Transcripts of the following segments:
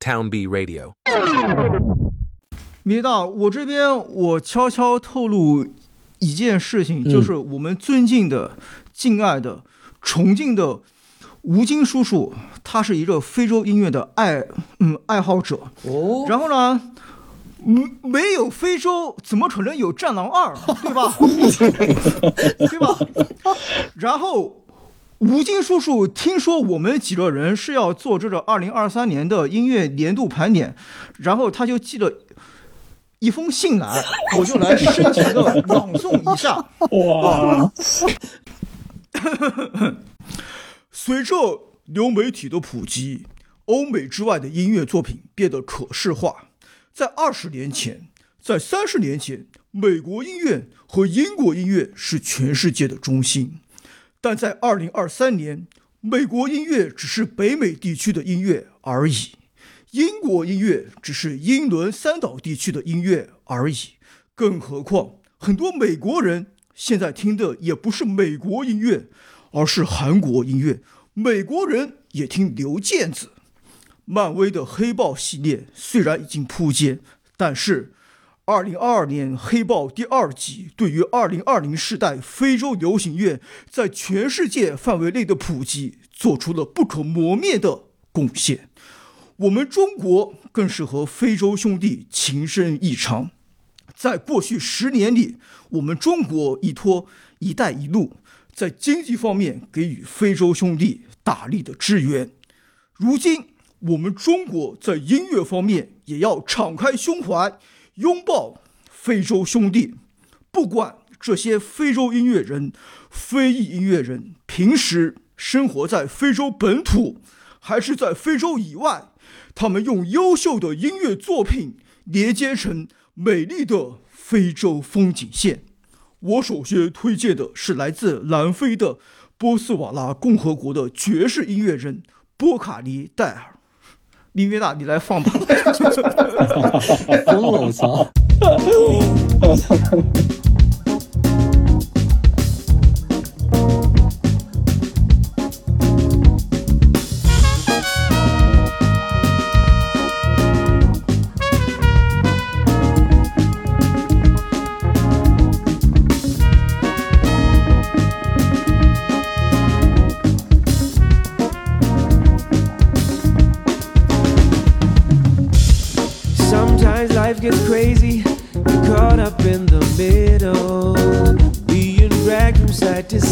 Town B Radio. 米大，我这边我悄悄透露一件事情，就是我们尊敬的、敬爱的、崇敬的吴京叔叔，他是一个非洲音乐的爱嗯爱好者。哦，然后呢，没，没有非洲，怎么可能有《战狼二》，对吧？对吧？然后，吴京叔叔听说我们几个人是要做这个二零二三年的音乐年度盘点，然后他就寄了一封信来，我就来深情的朗诵一下。哇，随着流媒体的普及，欧美之外的音乐作品变得可视化。在二十年前，在三十年前，美国音乐和英国音乐是全世界的中心，但在二零二三年，美国音乐只是北美地区的音乐而已，英国音乐只是英伦三岛地区的音乐而已。更何况，很多美国人现在听的也不是美国音乐，而是韩国音乐。美国人也听刘健子。漫威的黑豹系列虽然已经扑街，但是2022年黑豹第二集对于2020世代非洲流行乐在全世界范围内的普及做出了不可磨灭的贡献。我们中国更是和非洲兄弟情深意长。在过去十年里，我们中国依托“一带一路”，在经济方面给予非洲兄弟大力的支援。如今，我们中国在音乐方面也要敞开胸怀，拥抱非洲兄弟。不管这些非洲音乐人、非裔音乐人平时生活在非洲本土，还是在非洲以外，他们用优秀的音乐作品连接成美丽的非洲风景线。我首先推荐的是来自南非的波斯瓦拉共和国的爵士音乐人波卡尼戴尔。林约大，你来放吧。疯了，我操！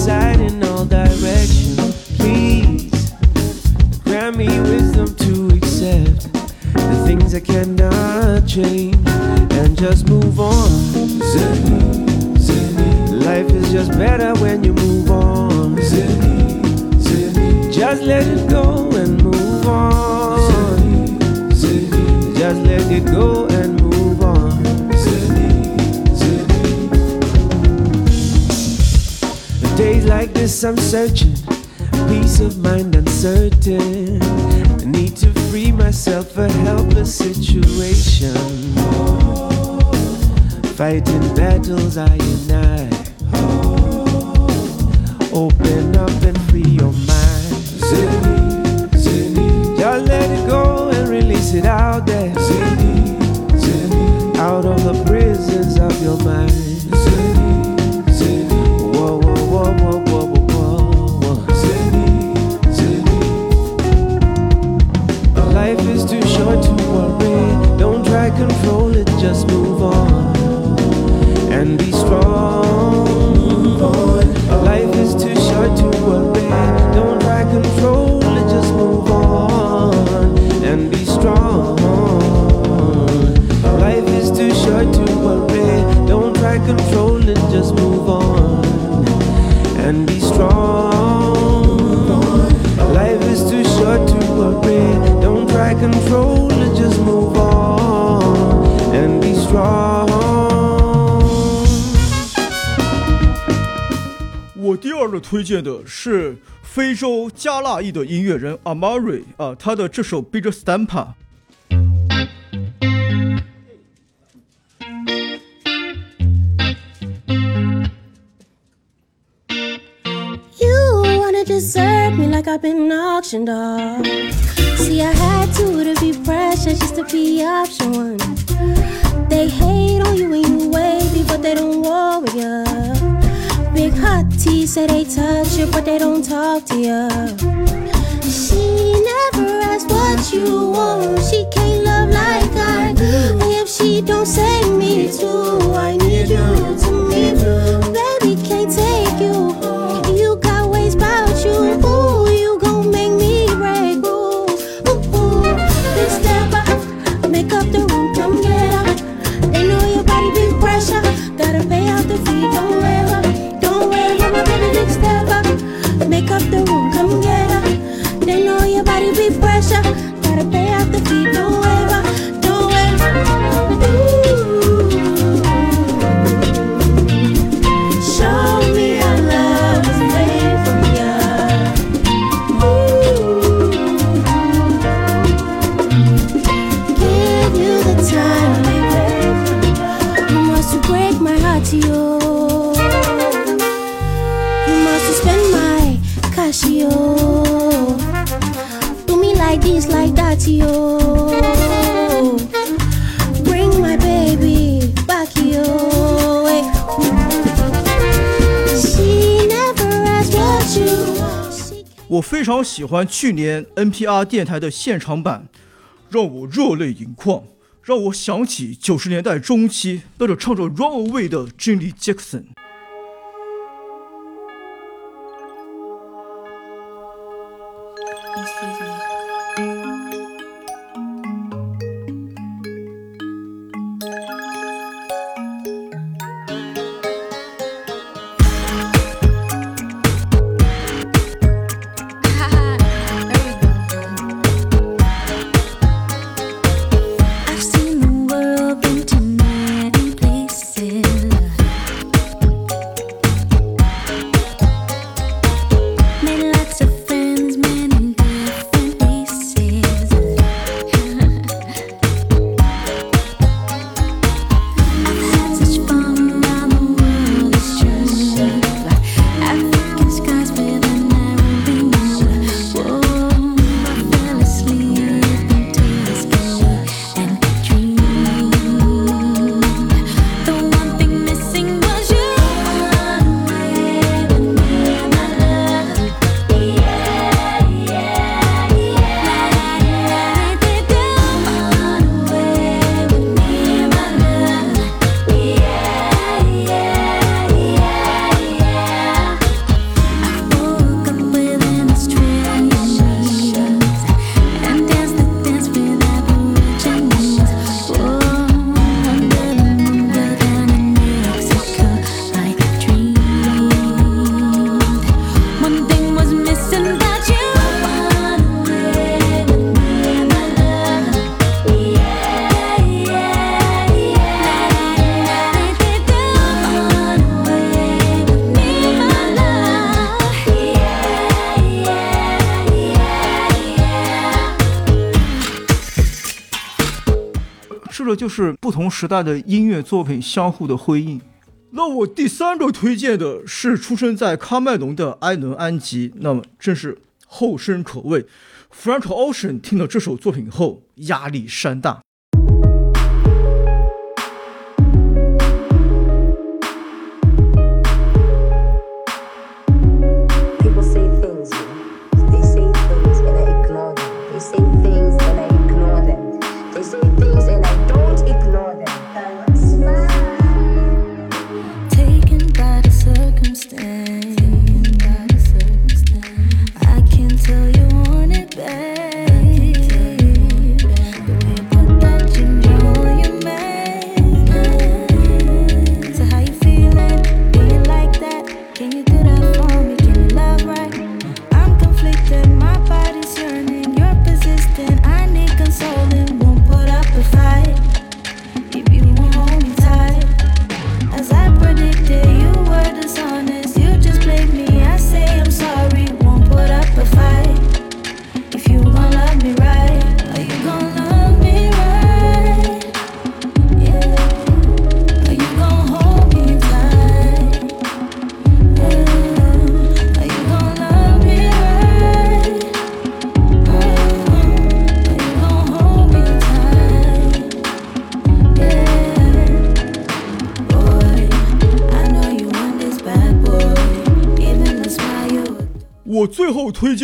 In all directions. Please grant me wisdom to accept the things I cannot change and just move on. Life is just better when you move on. Just let it go and move on. Just let it go and like this, I'm searching, peace of mind uncertain. I need to free myself a helpless situation. Fighting battles I and I. Open up and free your mind. Just let it go and release it out there. Out of the prisons of your mind. 推荐的是非洲加纳裔的音乐人 Amari 啊，他的这首《Big Stampa》。desert me like I've been auctioned off. See, I had to to be precious just to be option one. They hate on you when you wavy, but they don't warrior big hot tea. Say they touch you, but they don't talk to you. She never asks what you want. She can't love like I do. If she don't say me too, I need you to me. Baby, 我非常喜欢去年 npr 电台的现场版让我热泪盈眶让我想起九十年代中期那个唱着 run away 的 jimmy jackson 是不同时代的音乐作品相互的辉映。那我第三个推荐的是出生在喀麦隆的埃伦安吉，那么正是后生可畏。Frank Ocean 听到这首作品后，压力山大。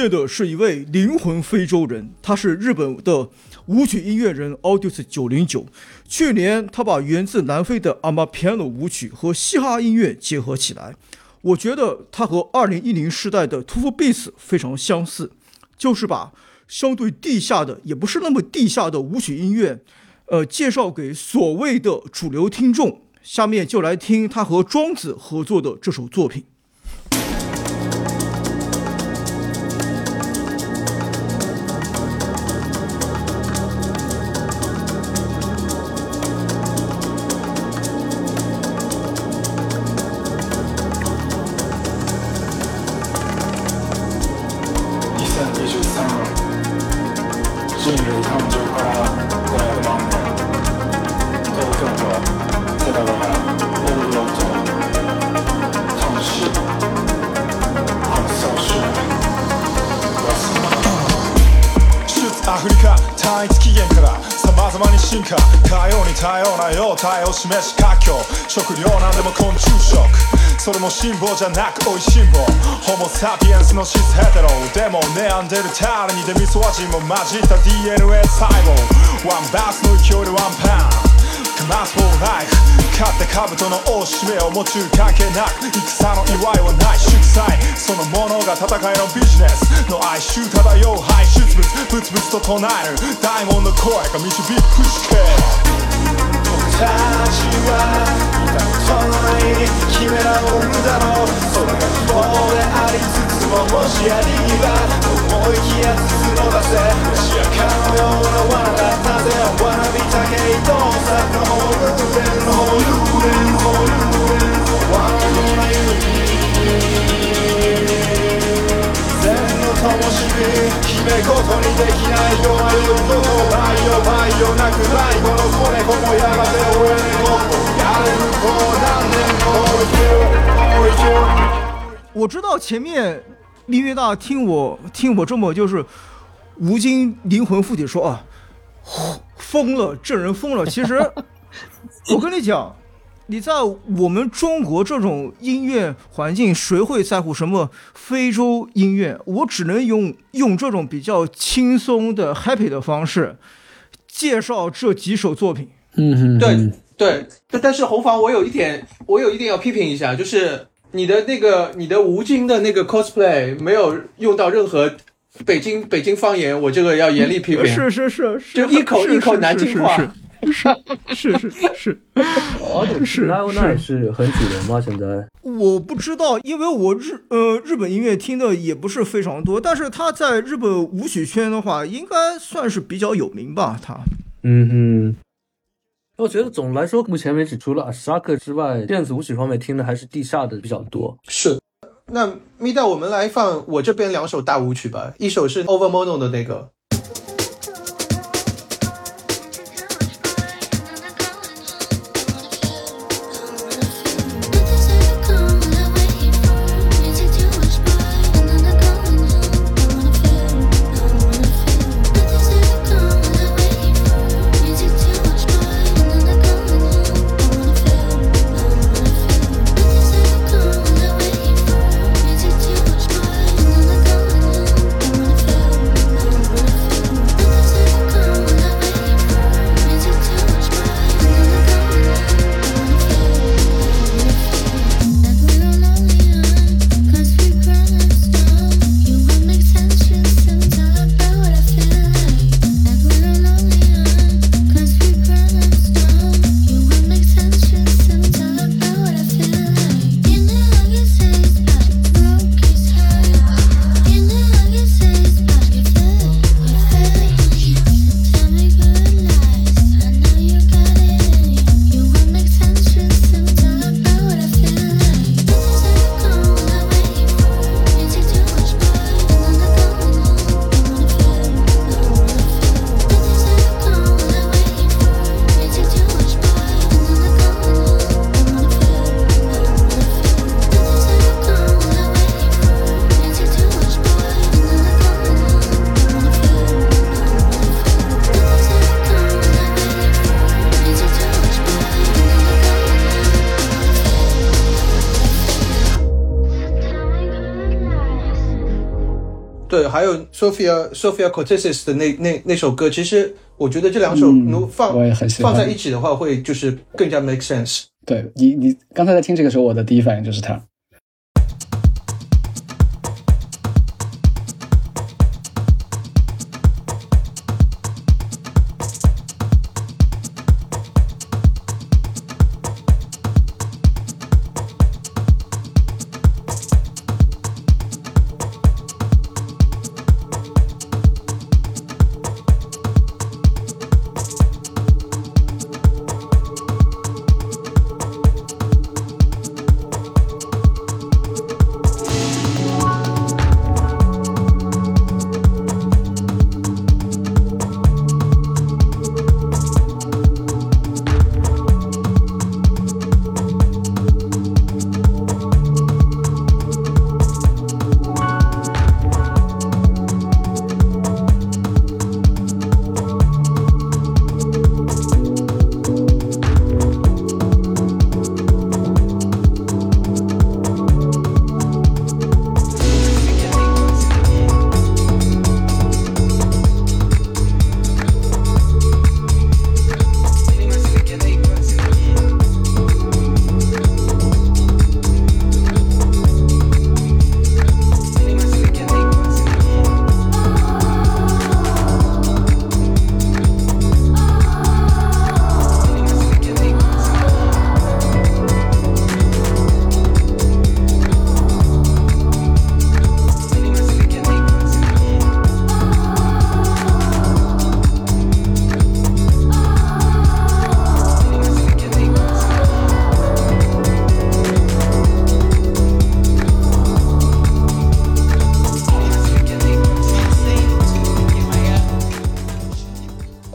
的是一位灵魂非洲人，他是日本的舞曲音乐人 Audius 九零九。去年他把源自南非的 Amapiano 舞曲和嘻哈音乐结合起来，我觉得他和二零一零时代的 t u f Beats 非常相似，就是把相对地下的也不是那么地下的舞曲音乐，呃，介绍给所谓的主流听众。下面就来听他和庄子合作的这首作品。示し華僑食料なんでも昆虫食。それも辛抱じゃなく美味しんぼ。ホモ・サピエンスのシスヘテロでもネアンデルタールにデミソワ人も混じった DNA 細胞ワンバースの勢いでワンパン。カマスフォーライフ勝って兜の大しめを持ち関係なく戦の祝い。はない。祝祭そのものが戦いのビジネスの哀愁漂う排出物ブツブツと唱える。大門の声が導くしけたちは至る所に決めらおるだろうそれが希望でありつつももしありは思いきや筒のばせ。シアカのような罠だなぜ罠びたけ伊藤さんのホールーレンホールーレンホールーレンの灯火姫ことにできないよ迷うことないよないよなくないこの子猫もやがて俺猫やれるこう何年も追い求追い求我知道前面蜜月大听我听我这么就是吴京灵魂附体说啊，疯了，这人疯了。其实我跟你讲， 你在我们中国这种音乐环境，谁会在乎什么非洲音乐？我只能用用这种比较轻松的 happy 的方式介绍这几首作品。嗯哼，对对，但但是红房，我有一点，我有一点要批评一下，就是你的那个你的吴京的那个 cosplay 没有用到任何北京北京方言，我这个要严厉批评。是是是是，就一口一口是是南京话是是是是是。而且是 Live 是 Night 是很主流吗？现在我不知道，因为我日呃日本音乐听的也不是非常多，但是他在日本舞曲圈的话，应该算是比较有名吧。他嗯哼。我觉得总的来说，目前为止，除了 Ashaka 之外，电子舞曲方面听的还是地下的比较多。是。那咪带我们来放我这边两首大舞曲吧，一首是 Over Mono 的那个。Sophia Sophia Cortez 的那那那首歌，其实我觉得这两首放、放在一起的话，会就是更加 make sense。对你，你刚才在听这个时候，我的第一反应就是他。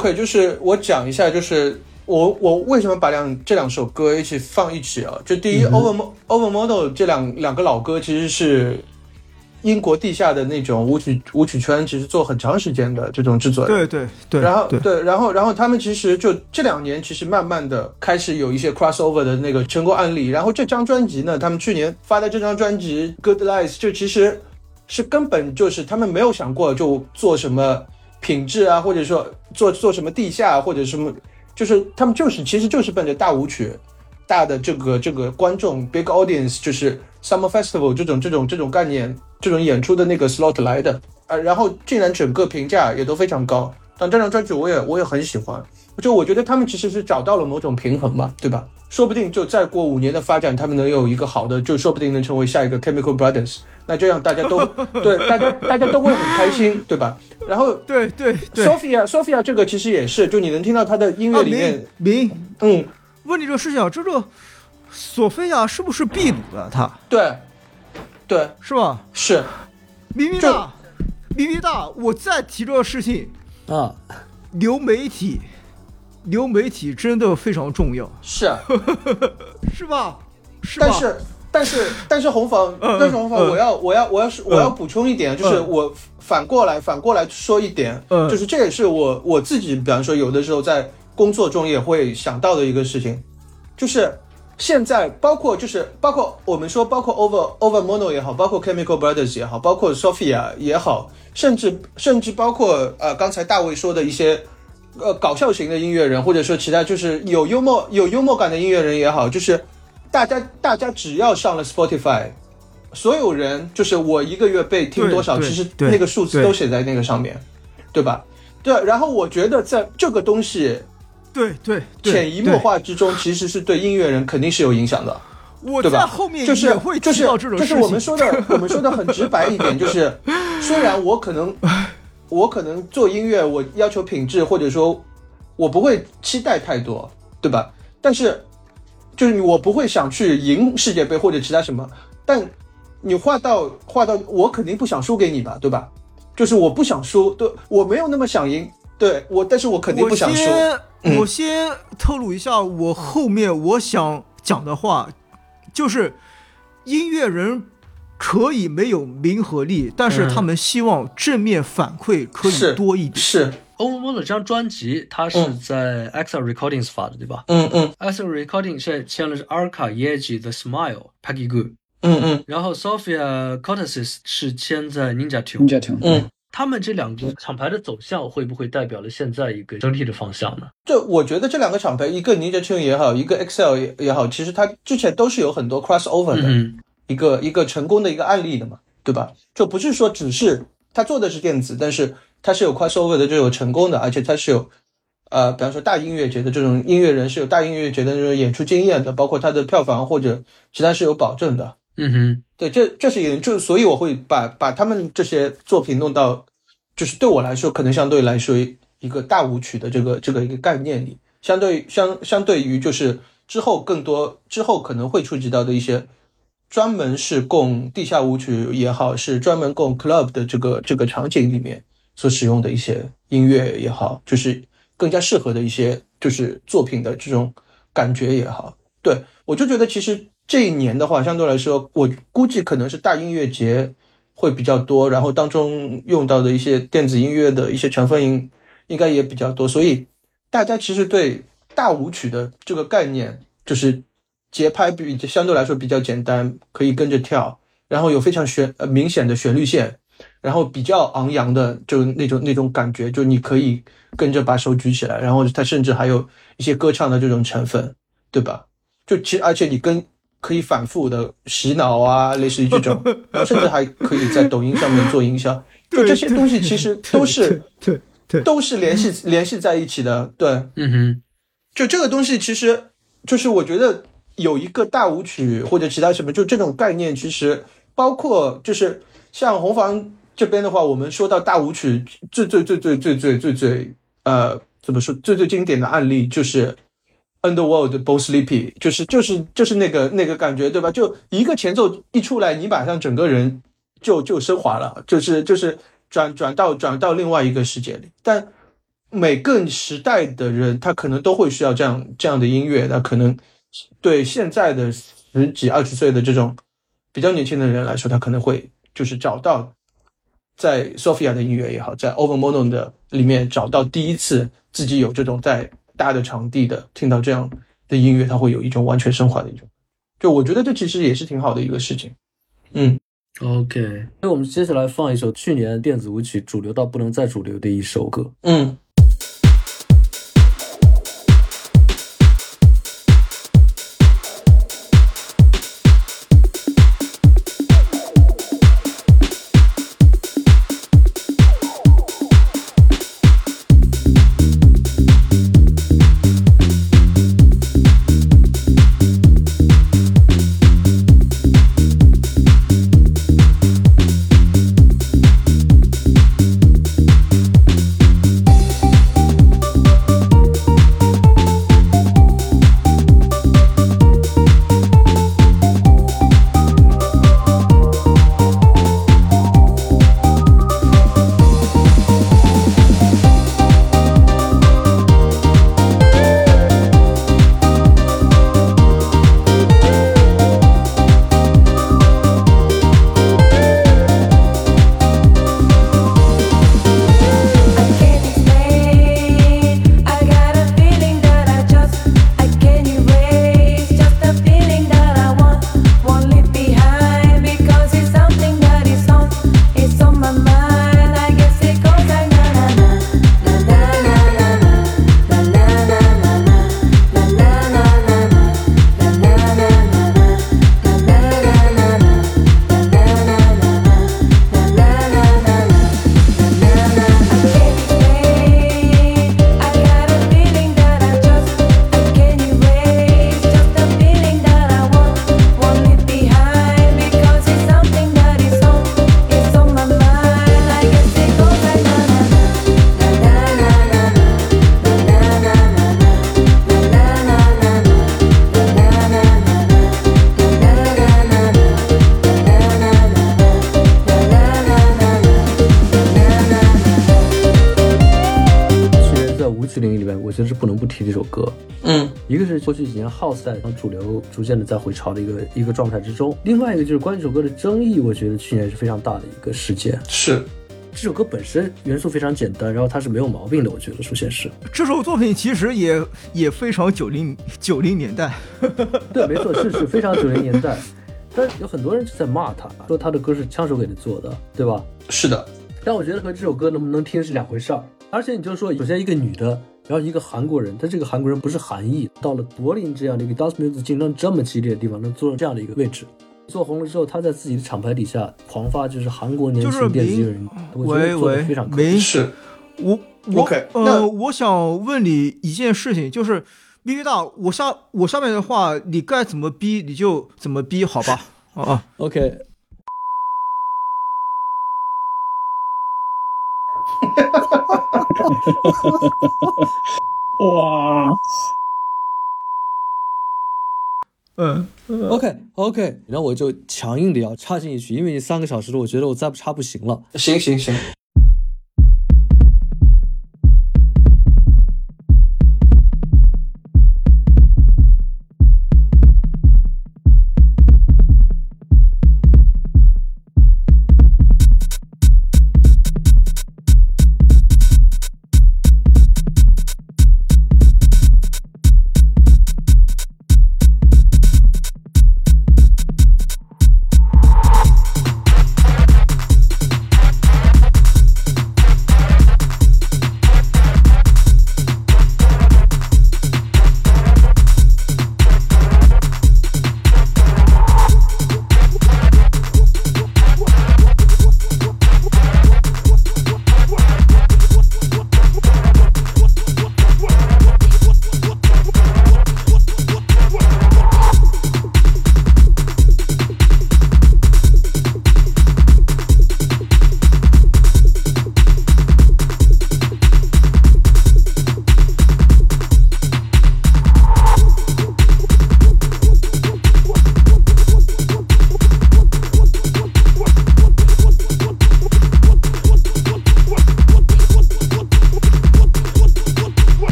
OK，就是我讲一下，就是我我为什么把两这两首歌一起放一起啊？就第一、Over Over Model 这两两个老歌其实是英国地下的那种舞曲舞曲圈，其实做很长时间的这种制作人。对对对，然后对然后然后他们其实就这两年其实慢慢的开始有一些 crossover 的那个成功案例。然后这张专辑呢，他们去年发的这张专辑《Good Lies》，就其实是根本就是他们没有想过就做什么品质啊，或者说做做什么地下或者什么，就是他们就是其实就是奔着大舞曲。大的这个这个观众 big audience 就是 summer festival 这种这种这种概念，这种演出的那个 slot 来的，啊，然后竟然整个评价也都非常高。但这张专辑我也我也很喜欢，就我觉得他们其实是找到了某种平衡嘛，对吧？说不定就再过五年的发展，他们能有一个好的，就说不定能成为下一个 Chemical Brothers。那这样大家都 对大家大家都会很开心，对吧？然后对对对，Sophia Sophia 这个其实也是，就你能听到他的音乐啊里面，明明嗯，问你这个事情啊，这个索菲亚是不是秘鲁的？他对，对，是吧？是，咪咪大，咪咪大，我再提这个事情，啊，流媒体，流媒体真的非常重要，是啊，是吧？是吧？但是但是但是红房，嗯但是红房，嗯我要我要我要是我要补充一点，就是嗯我反过来反过来说一点，嗯就是这也是我我自己，比方说有的时候在工作中也会想到的一个事情，就是。现在包括就是包括我们说包括 Over Over Mono 也好，包括 Chemical Brothers 也好，包括 Sophia 也好，甚至甚至包括呃刚才大卫说的一些呃搞笑型的音乐人，或者说其他就是有幽默有幽默感的音乐人也好，就是大家大家只要上了 Spotify，所有人就是我一个月被听多少，其实对那个数字都写在那个上面，对吧？对，然后我觉得在这个东西对对对，潜移默化之中，其实是对音乐人肯定是有影响的。对，吧在后面就是也会就是提到这种事情。就是我们说的，我们说的很直白一点，就是虽然我可能我可能做音乐，我要求品质，或者说我不会期待太多，对吧？但是就是我不会想去赢世界杯或者其他什么，但你画到画到，我肯定不想输给你吧，对吧？就是我不想输，对我没有那么想赢，对我，但是我肯定不想输。我先、嗯我先透露一下我后面我想讲的话，就是音乐人可以没有名和利，但是嗯他们希望正面反馈可以多一点。是，Overmore 这张专辑，它是嗯在 Axel Recordings 发的，对吧嗯嗯？Axel Recordings 现在签的是 Arca、Yeji、The Smile、Peggy Goo。嗯嗯然后 Sophia Cortesis 是签在 Ninja Tune。Ninja Tune，嗯，他们这两个厂牌的走向会不会代表了现在一个整体的方向呢？就我觉得这两个厂牌，一个 Ninja Tune 也好，一个 Excel 也也好，其实它之前都是有很多 crossover 的。嗯一个一个成功的一个案例的嘛，对吧？就不是说只是它做的是电子，但是它是有 crossover 的就有成功的，而且它是有呃，比方说大音乐节的这种音乐人是有大音乐节的这种演出经验的，包括它的票房或者其他是有保证的。嗯哼，对，这这是一点，就所以我会把把他们这些作品弄到，就是对我来说，可能相对来说一个大舞曲的这个这个一个概念里，相对相相对于就是之后更多之后可能会触及到的一些专门是供地下舞曲也好，是专门供 club 的这个这个场景里面所使用的一些音乐也好，就是更加适合的一些就是作品的这种感觉也好，对我就觉得其实这一年的话，相对来说，我估计可能是大音乐节会比较多，然后当中用到的一些电子音乐的一些成分应应该也比较多，所以大家其实对大舞曲的这个概念，就是节拍比相对来说比较简单，可以跟着跳，然后有非常旋呃明显的旋律线，然后比较昂扬的就那种那种感觉，就你可以跟着把手举起来，然后它甚至还有一些歌唱的这种成分，对吧？就其实而且你跟可以反复的洗脑啊，类似于这种，甚至还可以在抖音上面做营销，就这些东西其实都是对对。都是联系联系在一起的，对。嗯哼，就这个东西，其实就是我觉得有一个大舞曲或者其他什么，就这种概念，其实包括就是像红房这边的话，我们说到大舞曲最最最最最最最最呃怎么说最最经典的案例就是 Underworld b o Sleepy，就是就是就是那个那个感觉，对吧？就一个前奏一出来，你马上整个人就就升华了，就是就是转转到转到另外一个世界里，但。每个时代的人，他可能都会需要这样这样的音乐。那可能对现在的十几二十岁的这种比较年轻的人来说，他可能会就是找到在 Sophia 的音乐也好，在 Overmono 的里面找到第一次自己有这种在大的场地的听到这样的音乐，它会有一种完全升华的一种。就我觉得这其实也是挺好的一个事情。嗯 OK，那我们接下来放一首去年电子舞曲主流到不能再主流的一首歌。嗯。几年 House 在主流逐渐的在回潮的一个一个状态之中，另外一个就是关于这首歌的争议，我觉得去年是非常大的一个事件。是这首歌本身元素非常简单，然后它是没有毛病的，我觉得首先是这首作品其实也也非常九零九零年代，对，没错，是是非常九零年代。但有很多人就在骂他，说他的歌是枪手给他做的，对吧？是的，但我觉得和这首歌能不能听是两回事儿。而且你就说，首先一个女的，然后一个韩国人，他这个韩国人不是韩裔，到了柏林这样的一个 dance music 竞争这么激烈的地方，能做到这样的一个位置，做红了之后，他在自己的厂牌底下狂发就是韩国年轻电子音乐人，我觉得做的非常，可没是我我呃，我想问你一件事情，就是 B B 大，我下我下面的话，你该怎么逼你就怎么逼，好吧？啊啊，OK。哇，嗯，OK OK，然后我就强硬的要插进一句，因为你三个小时了，我觉得我再不插不行了。行行行，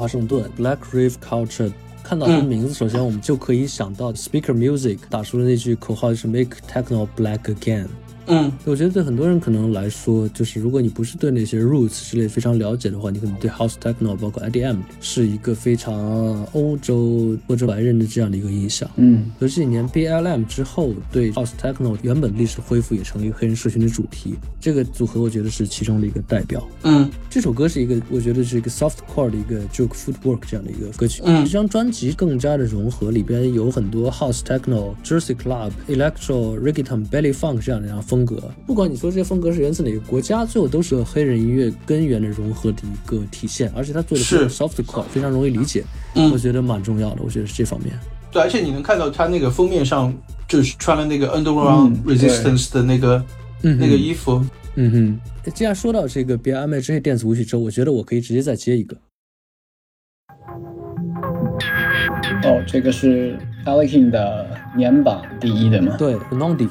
华盛顿 Black Rave Culture。看到他的名字，首先我们就可以想到 Speaker Music 打出的那句口号就是 Make Techno Black Again。嗯，我觉得对很多人可能来说，就是如果你不是对那些 roots 之类非常了解的话，你可能对 house techno 包括 IDM 是一个非常欧洲或者白人的这样的一个印象。嗯，所以这几年 BLM 之后，对 house techno 原本历史恢复也成了一个黑人社群的主题。这个组合我觉得是其中的一个代表。嗯，这首歌是一个，我觉得是一个 soft core 的一个 juke footwork 这样的一个歌曲。嗯这张专辑更加的融合，里边有很多 house techno、Jersey club、electro、reggaeton、belly funk 这样的这样风格。不管你说这些风格是源自哪个国家，最后都是和黑人音乐根源的融合的一个体现。而且他做的是 soft core，非常容易理解，嗯我觉得蛮重要的。我觉得是这方面。对，而且你能看到他那个封面上就是穿了那个 Underground Resistance 的那个、嗯那个衣服。嗯哼，既然说到这个 BMI 这些电子舞曲之后，我觉得我可以直接再接一个。哦，这个是 Alekin 的年榜第一的吗？对 n o n d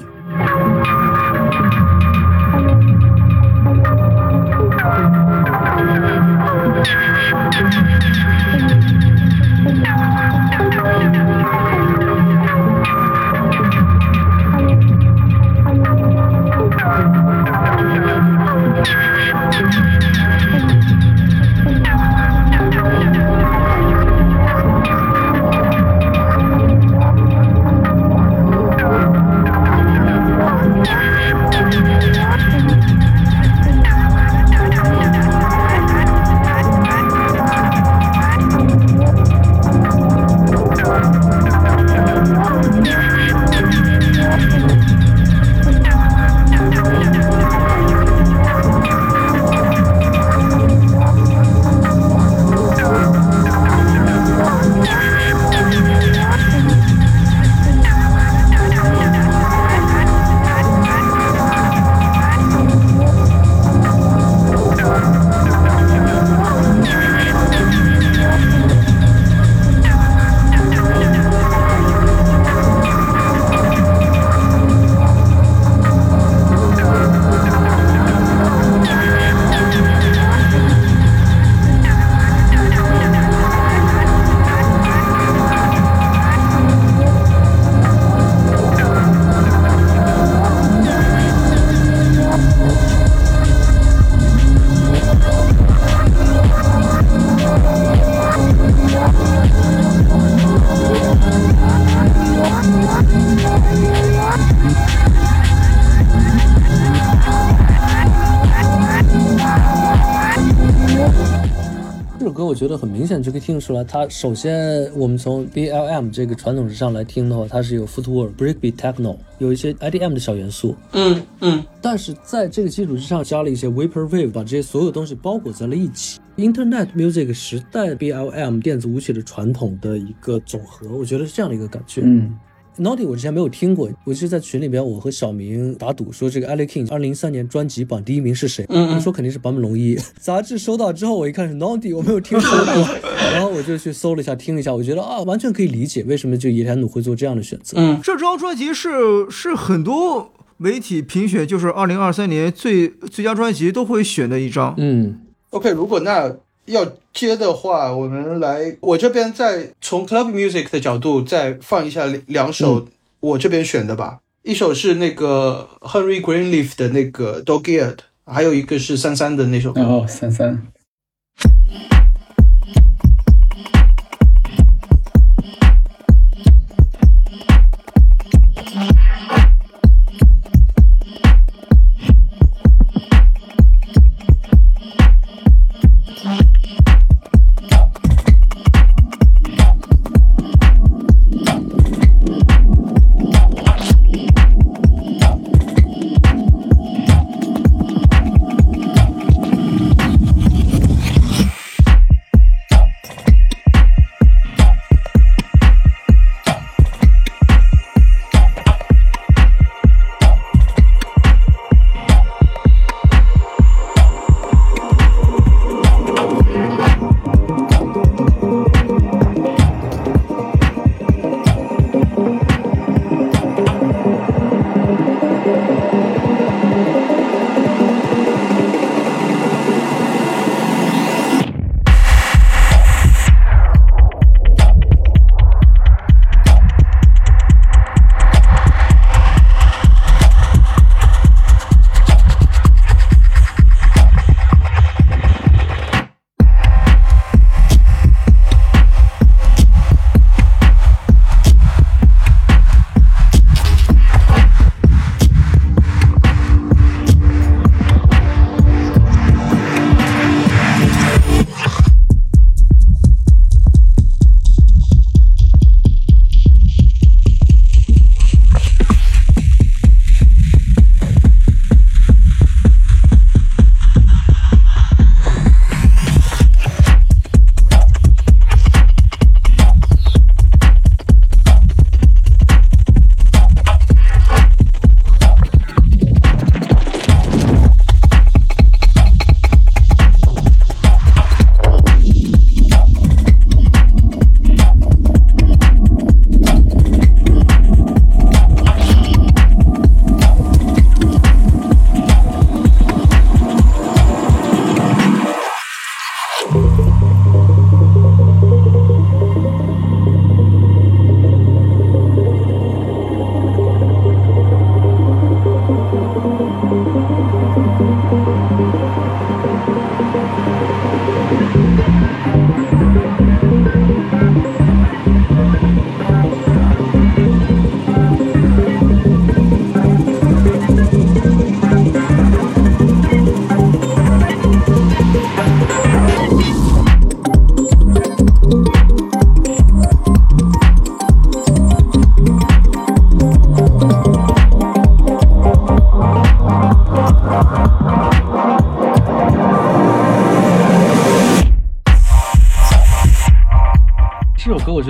我觉得很明显就可以听得出来，它首先我们从 BLM 这个传统之上来听的话，它是有 footwork、breakbeat、techno，有一些 IDM 的小元素。嗯嗯，但是在这个基础之上加了一些 vaporwave，把这些所有东西包裹在了一起。Internet music 时代 BLM 电子舞曲的传统的一个总和，我觉得是这样的一个感觉。嗯 Naughty 我之前没有听过，我是在群里边，我和小明打赌说这个 Ali King 二零一三年专辑榜第一名是谁？嗯嗯他说肯定是坂本龙一。杂志收到之后，我一看是 Naughty，我没有听说过，然后我就去搜了一下，听了一下，我觉得啊，完全可以理解为什么就野田努会做这样的选择。嗯，这张专辑是是很多媒体评选，就是二零二三年最最佳专辑都会选的一张。嗯 OK，如果那要接的话，我们来，我这边再从 club music 的角度再放一下两两首我这边选的吧。一首是那个 Henry Greenleaf 的那个 Dog Eared，还有一个是三三的那首歌。哦三三，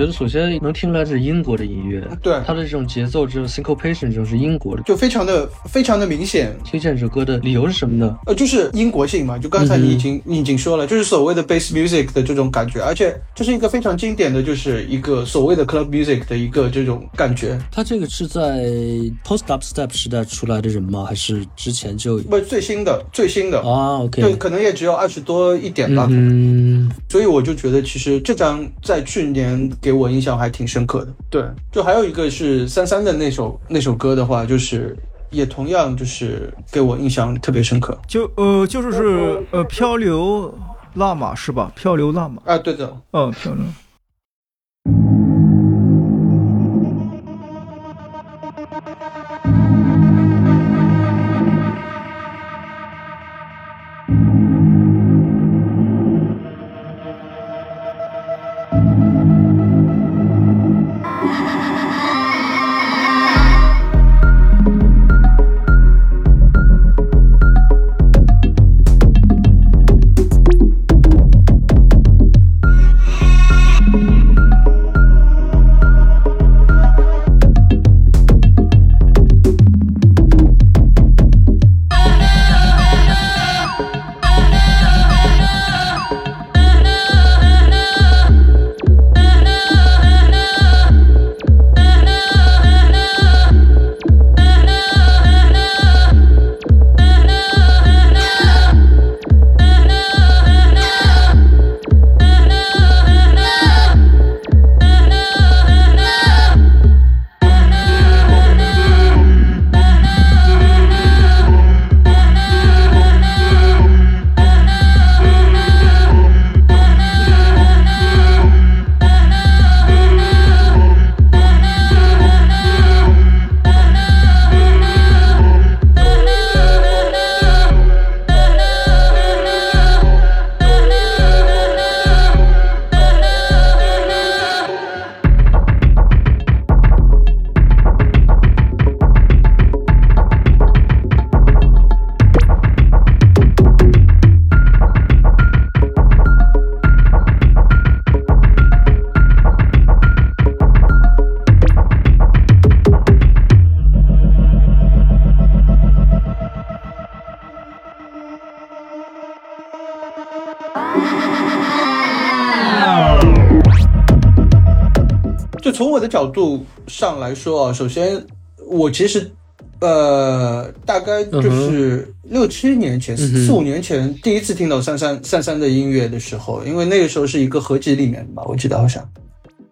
Hoje 首先能听出来这是英国的音乐，对它的这种节奏，这种 syncopation 这种是英国的。就非常的非常的明显，推荐这首歌的理由是什么呢？呃，就是英国性嘛，就刚才你已经、你已经说了，就是所谓的 bass music 的这种感觉，而且这是一个非常经典的，就是一个所谓的 club music 的一个这种感觉。它这个是在 post dubstep 时代出来的人吗？还是之前就有？不，最新的最新的啊，OK，对，可能也只有二十多一点吧。嗯，所以我就觉得，其实这张在去年给我印象还挺深刻的。对，就还有一个是三三的那首那首歌的话，就是也同样就是给我印象特别深刻就呃就是是呃漂流辣马是吧？漂流辣马，啊。对的，嗯，漂流。就从我的角度上来说啊，首先我其实呃大概就是六七年前、四五年前第一次听到三三三三的音乐的时候，因为那个时候是一个合集里面吧，我记得好像。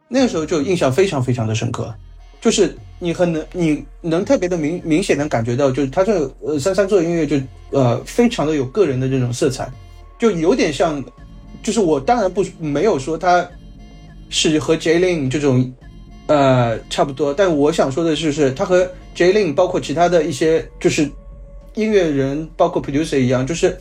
那个时候就印象非常非常的深刻，就是你很能你能特别的明明显能感觉到，就是他这呃三三做的音乐就呃非常的有个人的这种色彩，就有点像，就是我当然不没有说他是和 J Lin 这种呃差不多，但我想说的就是他和 J Lin 包括其他的一些就是音乐人，包括 producer 一样，就是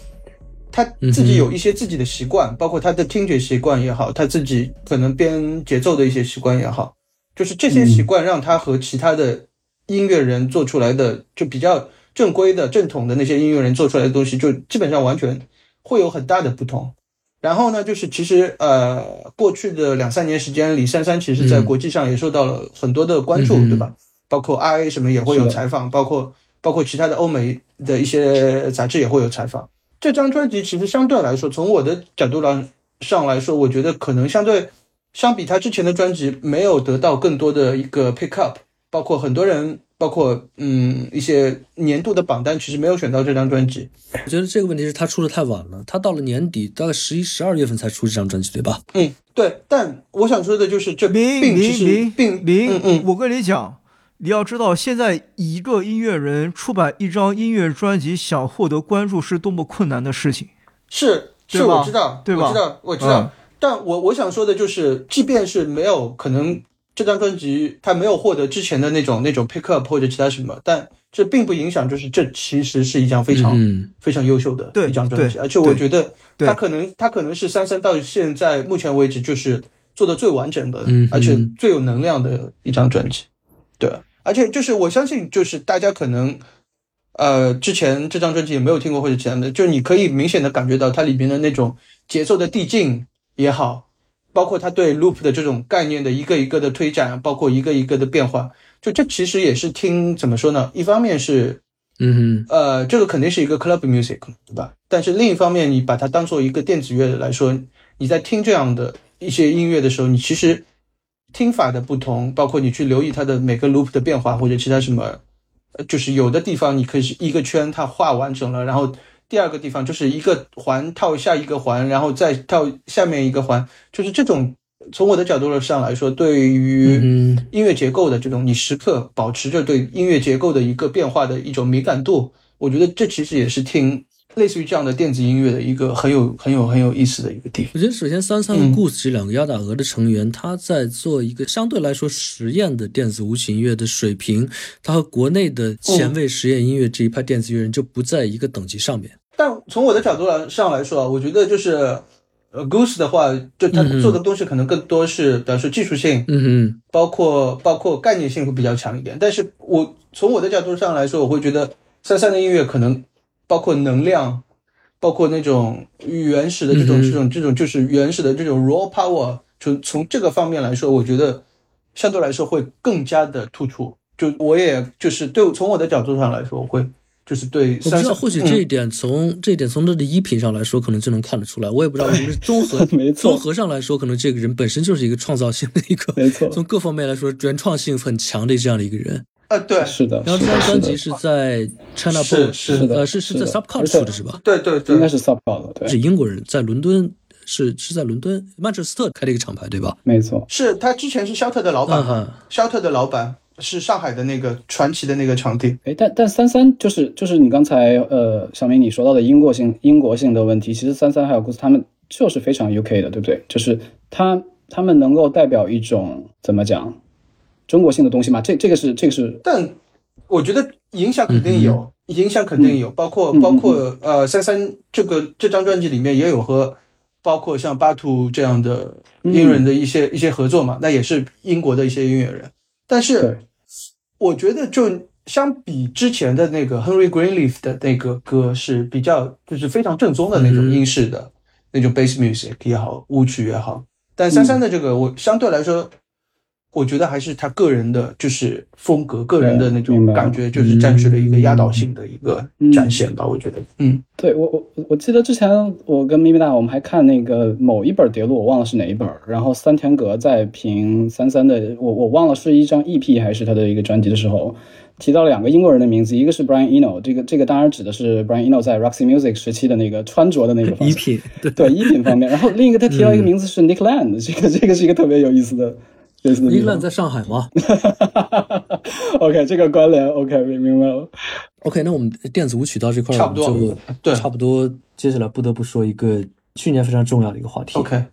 他自己有一些自己的习惯，包括他的听觉习惯也好，他自己可能编节奏的一些习惯也好，就是这些习惯让他和其他的音乐人做出来的就比较正规的、正统的那些音乐人做出来的东西，就基本上完全会有很大的不同。然后呢，就是其实呃，过去的两三年时间李，珊珊其实在嗯国际上也受到了很多的关注，嗯对吧？包括 RA 什么也会有采访，包括包括其他的欧美的一些杂志也会有采访。这张专辑其实相对来说，从我的角度来上来说，我觉得可能相对相比他之前的专辑，没有得到更多的一个 pick up，包括很多人，包括嗯一些年度的榜单，其实没有选到这张专辑。我觉得这个问题是他出的太晚了，他到了年底大概十一、十二月份才出这张专辑，对吧？嗯，对。但我想说的就是，这明并其实明明并明，嗯嗯，我跟你讲，你要知道，现在一个音乐人出版一张音乐专辑，想获得关注是多么困难的事情。是是，我知道，对吧我知道，我知道。嗯但我我想说的就是，即便是没有可能这张专辑他没有获得之前的那种那种 pick up 或者其他什么，但这并不影响，就是这其实是一张非常、嗯非常优秀的对一张专辑，而且我觉得对他可能他可能是三三到现在目前为止就是做的最完整的，嗯而且最有能量的一张专辑。对，而且就是我相信，就是大家可能。呃，之前这张专辑也没有听过或者其他的，就是你可以明显的感觉到它里边的那种节奏的递进也好，包括他对 loop 的这种概念的一个一个的推展，包括一个一个的变化，就这其实也是听怎么说呢？一方面是嗯哼，呃，这个肯定是一个 club music，对吧？但是另一方面，你把它当做一个电子乐来说，你在听这样的一些音乐的时候，你其实听法的不同，包括你去留意它的每个 loop 的变化或者其他什么，呃就是有的地方你可以是一个圈它画完整了，然后第二个地方就是一个环套下一个环，然后再套下面一个环，就是这种。从我的角度上来说，对于嗯音乐结构的这种，你时刻保持着对音乐结构的一个变化的一种敏感度，我觉得这其实也是听类似于这样的电子音乐的一个很有很有很有意思的一个地方。我觉得首先三三和嗯 Goose 这两个鸭打鹅的成员，他在做一个相对来说实验的电子无曲音乐的水平，他和国内的前卫实验音乐这一派电子乐人就不在一个等级上面。但从我的角度来上来说啊，我觉得就是呃，Goose 的话，就他做的东西可能更多是，比方说技术性，嗯哼，包括包括概念性会比较强一点。但是我从我的角度上来说，我会觉得三三的音乐可能包括能量，包括那种原始的这种、嗯这种这种就是原始的这种 raw power，从从这个方面来说，我觉得相对来说会更加的突出。就我也就是对从我的角度上来说，我会就是对我不知道，或许这一点从、这一点从他的衣品上来说，可能就能看得出来。我也不知道，是综合 综合上来说，可能这个人本身就是一个创造性的一个，没错从各方面来说原创性很强的这样的一个人。呃对是的，然后这是的，张专辑是是在 China 是是呃，是是在 Subcut 出的是吧？对对对，应该是 sub 的，对，是英国人，在伦敦是是在伦敦曼彻斯特开的一个厂牌，对吧？没错，是他之前是肖特的老板肖特的老板是上海的那个传奇的那个场地。哎，但但三三就是就是你刚才呃小明你说到的英国性英国性的问题，其实三三还有 Goose 他们就是非常 UK 的，对不对？就是他他们能够代表一种怎么讲中国性的东西嘛？这这个是这个是但我觉得影响肯定有，影响肯定有，包括嗯包括呃三三这个这张专辑里面也有和包括像巴图这样的音乐人的一些、一些合作嘛，那也是英国的一些音乐人，但是我觉得就相比之前的那个 Henry Greenleaf 的那个歌是比较就是非常正宗的那种嗯。英式的、那种 bass music 也好，舞曲也好，但三三的这个我相对来说。我觉得还是他个人的就是风格、个人的那种感觉，就是占据了一个压倒性的一个展现吧。我觉得，嗯，对我我我记得之前我跟咪咪大我们还看那个某一本碟录，我忘了是哪一本儿，然后三田阁在评三三的，我我忘了是一张 EP 还是他的一个专辑的时候，提到了两个英国人的名字，一个是 Brian Eno，这个这个当然指的是 Brian Eno 在 Roxy Music 时期的那个穿着的那个方衣 品，对。对衣品方面，然后另一个他提到一个名字是 Nick Land，、这个这个是一个特别有意思的。有意思的地方英兰在上海吗 OK，这个关联 OK 明明白了。？OK，那我们电子舞曲到这块儿，差不多我们就对差不多。接下来不得不说一个去年非常重要的一个话题。OK，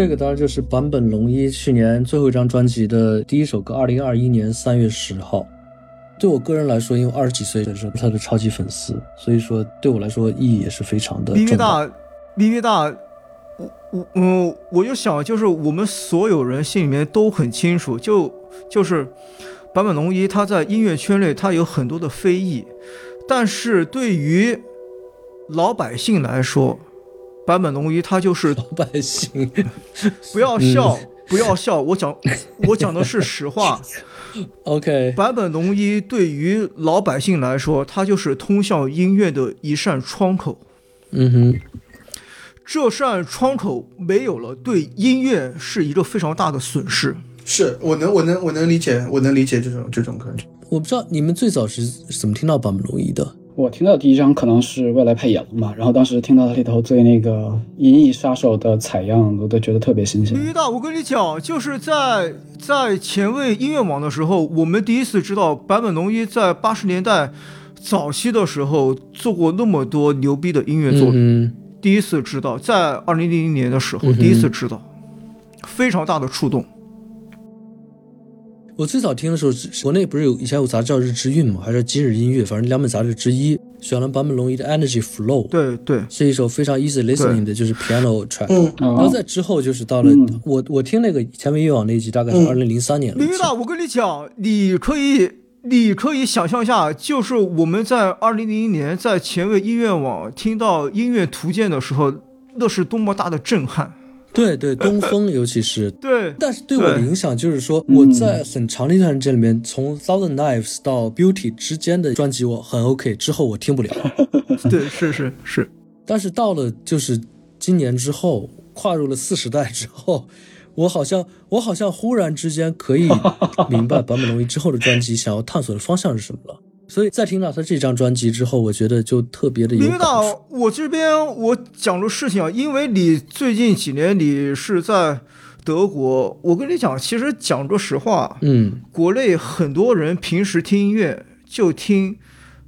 这个当然就是坂本龙一去年最后一张专辑的第一首歌，二零二一年三月十号。对我个人来说，因为二十几岁的时候他的超级粉丝，所以说对我来说意义也是非常的咪咪。大，咪咪大，我我嗯，我就想，就是我们所有人心里面都很清楚，就就是坂本龙一他在音乐圈内他有很多的非议，但是对于老百姓来说，坂本龙一他就是老百姓，不要笑，不要笑，我讲 我讲的是实话。OK，坂本龙一对于老百姓来说，他就是通向音乐的一扇窗口。嗯哼，这扇窗口没有了，对音乐是一个非常大的损失。是我能我能我能理解，我能理解这种这种感觉。我不知道你们最早是怎么听到坂本龙一的？我听到第一张可能是未来派野龙吧，然后当时听到它里头最那个《银翼杀手》的采样，我都觉得特别新鲜。咪咪大，我跟你讲，就是在在前卫音乐网的时候，我们第一次知道坂本龙一在八十年代早期的时候做过那么多牛逼的音乐作品。嗯第一次知道，在二零零零年的时候，嗯第一次知道，非常大的触动。我最早听的时候，是国内不是有以前有杂志叫《日之韵》嘛，还是《今日音乐》，反正两本杂志之一，选了坂本龙一的《Energy Flow》，对对，是一首非常 easy listening 的，就是 piano track。嗯然后在之后就是到了、我我听那个前卫音乐网那一集，大概是二零零三年了已经。咪咪大，我跟你讲，你可以，你可以想象一下，就是我们在二零零一年在前卫音乐网听到音乐图鉴的时候，那是多么大的震撼。对对，东风尤其是。对，但是对我的影响就是说，我在很长的一段时间里面，从 Thousand Knives 到 Beauty 之间的专辑我很 OK，之后我听不了。对，是是是，但是到了就是今年之后，跨入了四十代之后，我好像我好像忽然之间可以明白坂本龙一之后的专辑想要探索的方向是什么了。所以在听到他这张专辑之后，我觉得就特别的有林感触。导，我这边我讲个事情啊，因为你最近几年你是在德国，我跟你讲，其实讲个实话，嗯国内很多人平时听音乐就听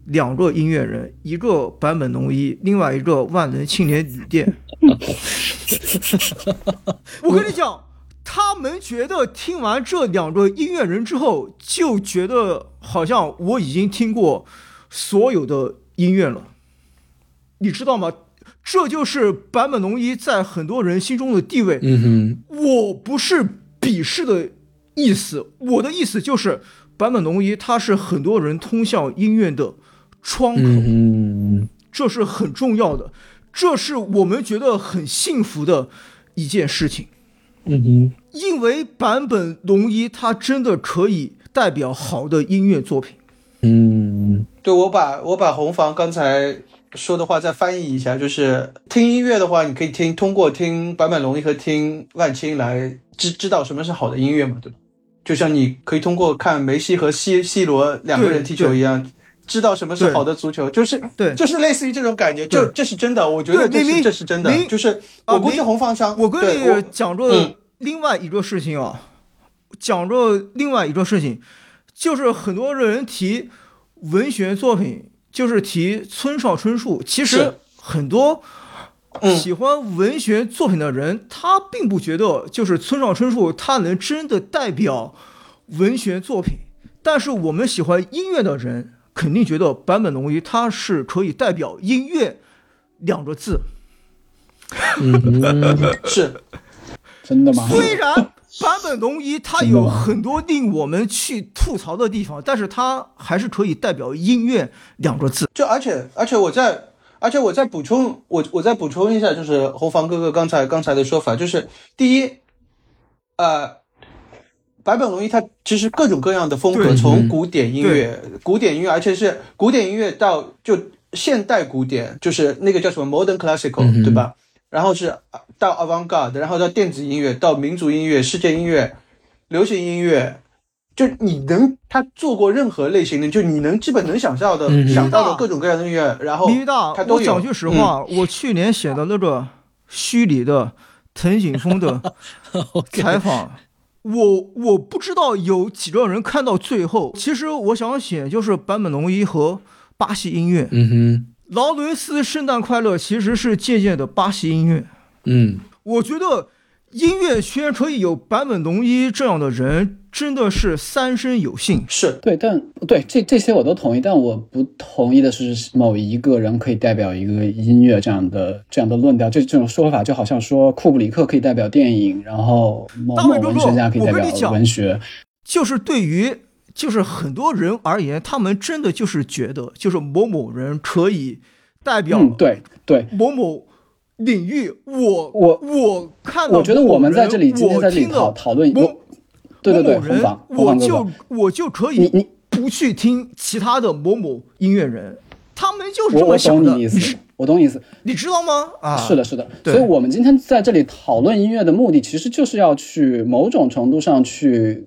两个音乐人，一个坂本龙一，另外一个万能青年旅店。我跟你讲，他们觉得听完这两个音乐人之后，就觉得好像我已经听过所有的音乐了，你知道吗？这就是坂本龙一在很多人心中的地位。嗯我不是鄙视的意思，我的意思就是坂本龙一他是很多人通向音乐的窗口，嗯这是很重要的，这是我们觉得很幸福的一件事情，嗯哼，因为坂本龙一他真的可以代表好的音乐作品。嗯。对我把我把红房刚才说的话再翻译一下，就是听音乐的话，你可以听通过听坂本龙一和听万青来知知道什么是好的音乐嘛，对吧？就像你可以通过看梅西和 C C 罗两个人踢球一样，知道什么是好的足球，就是对。就是类似于这种感觉，就这是真的，我觉得这是这是真的，就是啊我估计红方商，我跟你讲着嗯。另外一个事情啊，讲着另外一个事情，就是很多人提文学作品，就是提村上春树。其实很多嗯喜欢文学作品的人，他并不觉得就是村上春树他能真的代表文学作品，但是我们喜欢音乐的人肯定觉得坂本龙一他是可以代表音乐两个字。嗯，是真的吗？虽然坂本龙一他有很多令我们去吐槽的地方，但是他还是可以代表音乐两个字。就而且而且我在而且我再补充我我再补充一下，就是侯房哥哥刚才刚才的说法，就是第一，呃，坂本龙一他其实各种各样的风格，从古典音乐、古典音乐，而且是古典音乐到就现代古典，就是那个叫什么 modern classical，、嗯对吧？然后是到 avant garde，然后到电子音乐，到民族音乐、世界音乐、流行音乐，就你能他做过任何类型的，就你能基本能想象的、嗯想到的各种各样的音乐，然后，他都有。我讲句实话，我去年写的那个虚拟的藤井风的 采访。我我不知道有几个人看到最后。其实我想写就是坂本龙一和巴西音乐，嗯哼，劳伦斯圣诞快乐其实是借鉴的巴西音乐。嗯我觉得音乐圈可以有坂本龙一这样的人，真的是三生有幸。是对，但对这这些我都同意，但我不同意的是某一个人可以代表一个音乐这样的这样的论调，这这种说法就好像说库布里克可以代表电影，然后某某文学家可以代表文学，就是对于就是很多人而言，他们真的就是觉得，就是某某人可以代表嗯，对对，某某领域。我我我看到我觉得我们在这里今天在这里讨讨论，某我对对对，某某人我就，我就可以你你不去听其他的某某音乐人，他们就是这我我么想的。懂你意思，我懂你意思，你知道吗？啊，是的，是的，所以我们今天在这里讨论音乐的目的，其实就是要去某种程度上去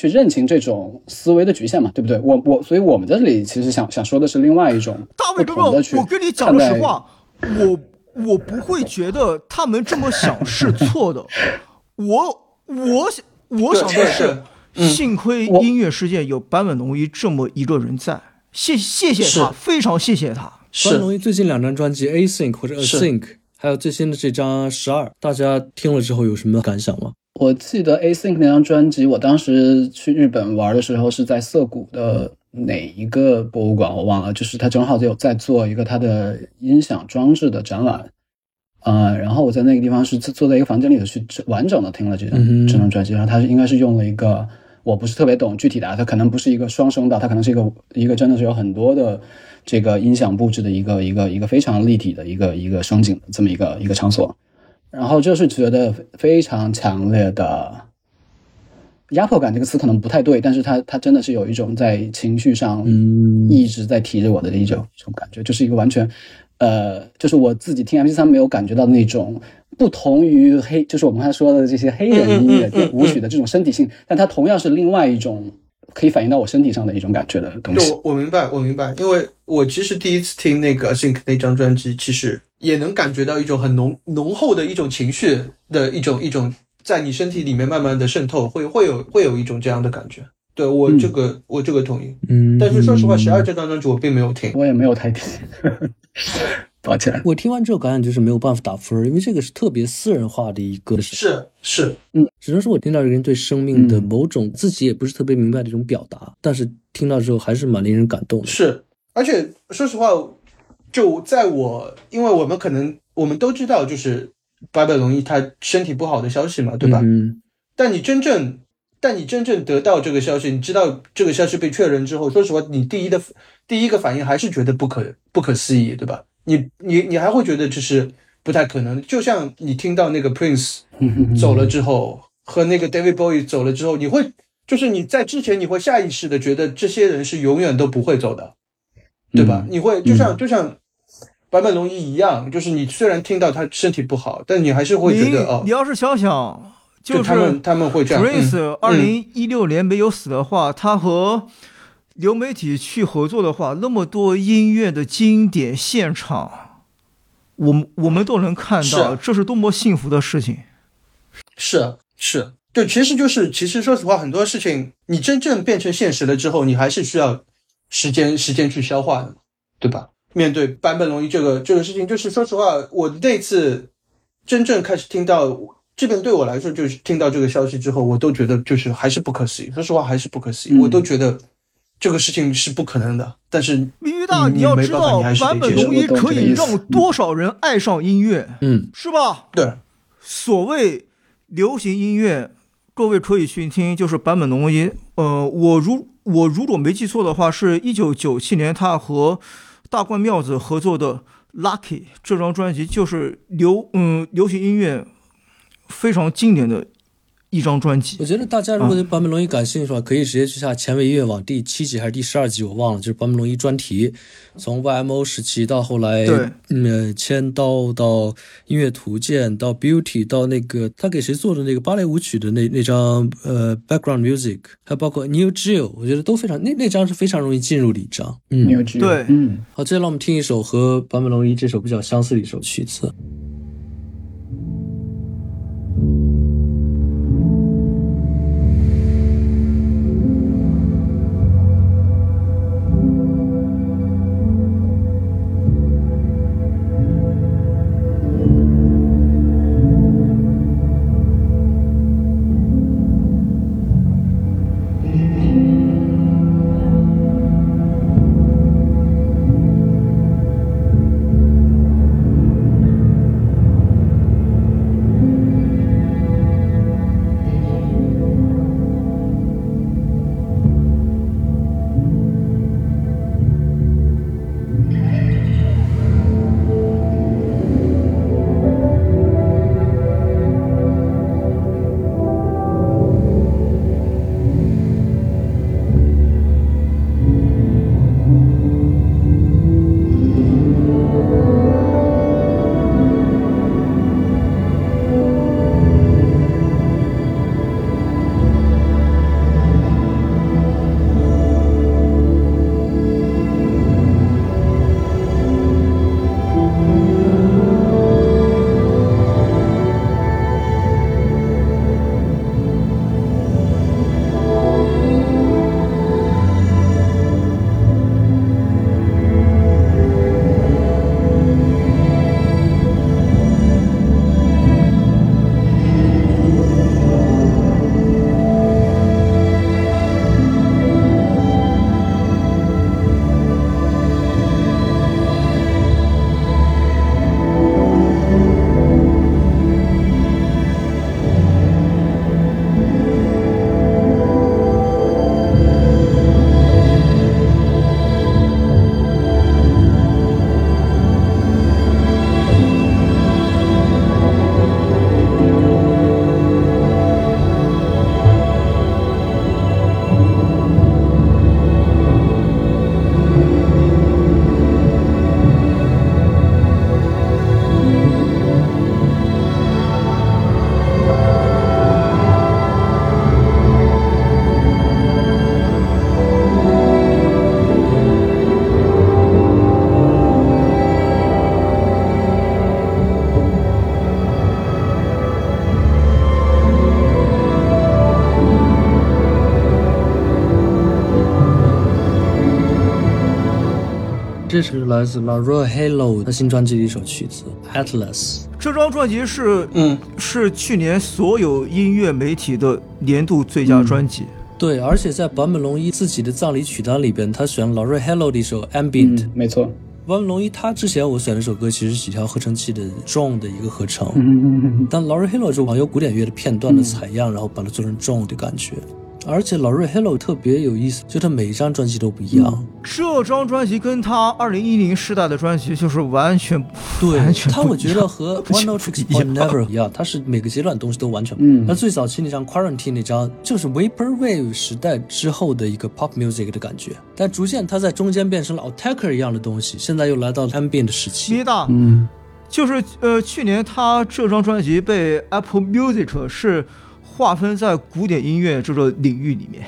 去认清这种思维的局限嘛，对不对？我我，所以我们在这里其实想想说的是另外一种大卫哥哥，不同的去我跟你讲看待个实话，我我不会觉得他们这么想是错的。我我想我想的是，嗯幸亏音乐世界有坂本龙一这么一个人在，谢谢谢他，非常谢谢他。关是龙一最近两张专辑《Async》或者《是 Async》，还有最新的这张《十二》，大家听了之后有什么感想吗？我记得 Async 那张专辑，我当时去日本玩的时候是在涩谷的哪一个博物馆，我忘了，就是他正好有在做一个他的音响装置的展览，呃，然后我在那个地方是坐坐在一个房间里头去完整的听了这张、嗯这张专辑，然后他是应该是用了一个我不是特别懂具体的啊，它可能不是一个双声道，他可能是一个一个真的是有很多的这个音响布置的一个一个一个非常立体的一个一个声景的这么一个一个场所。然后就是觉得非常强烈的压迫感，这个词可能不太对，但是它它真的是有一种在情绪上嗯一直在提着我的一种一种感觉，就是一个完全，呃，就是我自己听 M P 三没有感觉到那种不同于黑，就是我们刚才说的这些黑人音乐、舞曲的这种身体性，但它同样是另外一种可以反映到我身体上的一种感觉的东对，西。我我明白，我明白，因为我其实第一次听那个 Think 那张专辑，其实也能感觉到一种很浓浓厚的一种情绪的一种一种在你身体里面慢慢的渗透，会会有会有一种这样的感觉。对我这个、我这个同意，嗯，但是说实话，十二这张专辑我并没有听。我也没有太听，抱歉。我听完之后感觉就是没有办法打分儿，因为这个是特别私人化的一个是，是嗯，只能说我听到一个人对生命的嗯某种自己也不是特别明白的一种表达，但是听到之后还是蛮令人感动的。是，而且说实话，就在我，因为我们可能我们都知道，就是白本龙一他身体不好的消息嘛，对吧？嗯但你真正，但你真正得到这个消息，你知道这个消息被确认之后，说实话，你第一的第一个反应还是觉得不可不可思议，对吧？你你你还会觉得这是不太可能，就像你听到那个 Prince 走了之后，和那个 David Bowie 走了之后，你会就是你在之前你会下意识的觉得这些人是永远都不会走的，对吧？你会就像就像坂本龙一一样，就是你虽然听到他身体不好，但你还是会觉你得哦你，要是想想，就是他们他们会这样。嗯 Prince 二零一六年没有死的话，他和流媒体去合作的话，那么多音乐的经典现场，我们我们都能看到，这是多么幸福的事情。是是，对，其实就是其实说实话，很多事情你真正变成现实了之后，你还是需要时间时间去消化的，对吧？面对坂本龙一这个这个事情，就是说实话，我那次真正开始听到这边对我来说，就是听到这个消息之后，我都觉得就是还是不可思议。说实话，还是不可思议，我都觉得这个事情是不可能的。但是明玉大，你要知道坂本龙一可以让多少人爱上音乐，嗯，是吧？对，所谓流行音乐，各位可以去听，就是坂本龙一。呃，我如我如果没记错的话，是一九九七年他和大冠庙子合作的《Lucky》这张专辑，就是流嗯流行音乐非常经典的一张专辑我。觉得大家如果对坂本龙一感兴趣的话，可以直接去下前卫音乐网第七集还是第十二集，我忘了，就是坂本龙一专题，从 YMO 时期到后来，对嗯，呃千刀到音乐图鉴到 Beauty 到那个他给谁做的那个芭蕾舞曲的那那张呃 Background Music，还包括 New Jill，我觉得都非常那那张是非常容易进入的一张。嗯，，New Jill。对嗯，好，接下来我们听一首和坂本龙一这首比较相似的一首曲子。这是来自 Laura Halo 的新专辑的一首曲子《Atlas》。这张专辑是嗯，是去年所有音乐媒体的年度最佳专辑。对，而且在坂本龙一自己的葬礼曲单里边，他选了 Laura Hello 的一首《Ambient》。嗯，没错。坂本龙一他之前我选的这首歌其实是几条合成器的 drone 的一个合成，嗯但 Laura Halo 是网有古典乐的片段的采样，然后把它做成 drone 的感觉。而且 Laura Halo 特别有意思，就他每一张专辑都不一样。这张专辑跟他二零一零时代的专辑就是完全对完全他，我觉得和 One Note Tricks Point Never 一样，他是每个阶段东西都完全不一样。嗯。那最早期那张 Quarantine 那张，就是 Vaporwave 时代之后的一个 Pop Music 的感觉，但逐渐他在中间变成了 Attacker 一样的东西，现在又来到了 Ambient 的时期。咪大，嗯，就是呃，去年他这张专辑被 Apple Music 是划分在古典音乐这个领域里面。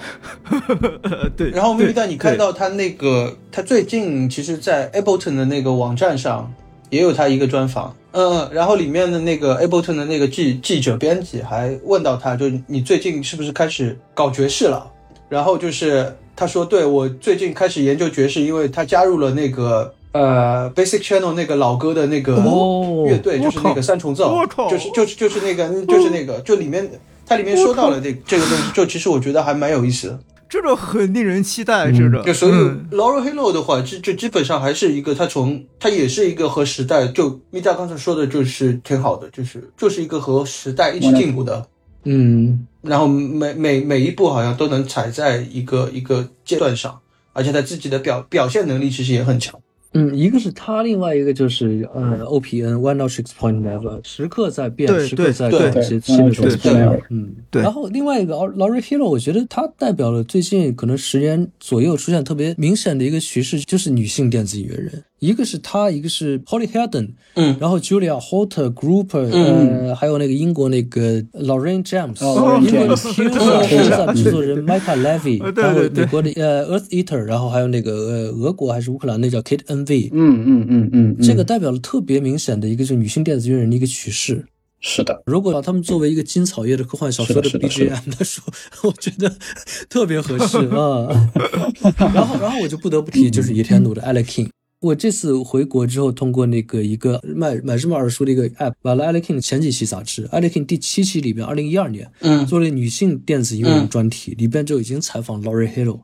对，然后咪咪对蛋，你看到他那个，他最近其实，在 Ableton 的那个网站上也有他一个专访，嗯，然后里面的那个 Ableton 的那个记记者编辑还问到他，就你最近是不是开始搞爵士了？然后就是他说，对我最近开始研究爵士，因为他加入了那个呃 Basic Channel 那个老歌的那个哦乐队，就是那个三重奏，就是就是就是那个就是那个，就里面它里面说到了这这个东西，就其实我觉得还蛮有意思的。这个很令人期待，这个。就所以嗯 Laura Halo 的话，这这基本上还是一个，它从它也是一个和时代，就米加刚才说的，就是挺好的，就是就是一个和时代一起进步的，嗯，然后每每每一步好像都能踩在一个一个阶段上，而且他自己的表表现能力其实也很强。嗯，一个是他，另外一个就是呃 OPN One Not Six Point Never，时刻在变，时刻在对搞一些新的东西。对对嗯，对然后另外一个 Laurie Hero，我觉得他代表了最近可能十年左右出现特别明显的一个趋势，就是女性电子音乐人。一个是他，一个是 Holly h e l d e n 嗯。然后 Julia Holter Grouper，、嗯。呃，还有那个英国那个 Lorraine James，、哦英国的 James Pulsar 披萨制作人 Micah Levy，呃对然后对对美国的呃 Earth Eater，然后还有那个呃俄国还是乌克兰那叫 Kate NV，嗯嗯嗯嗯，嗯。这个代表了特别明显的一个就是女性电子乐人的一个趋势。是的，如果把他们作为一个金草叶的科幻小说的 BGM 来说，我觉得特别合适啊。然后，然后我就不得不提就是野田努的 Alex King。我这次回国之后，通过那个一个买买什么耳熟的一个 app，买了 Alex King 的前几期杂志，Alex King 第七期里边，二零一二年嗯做了女性电子音乐人专题，里边就已经采访 Laurie Hill、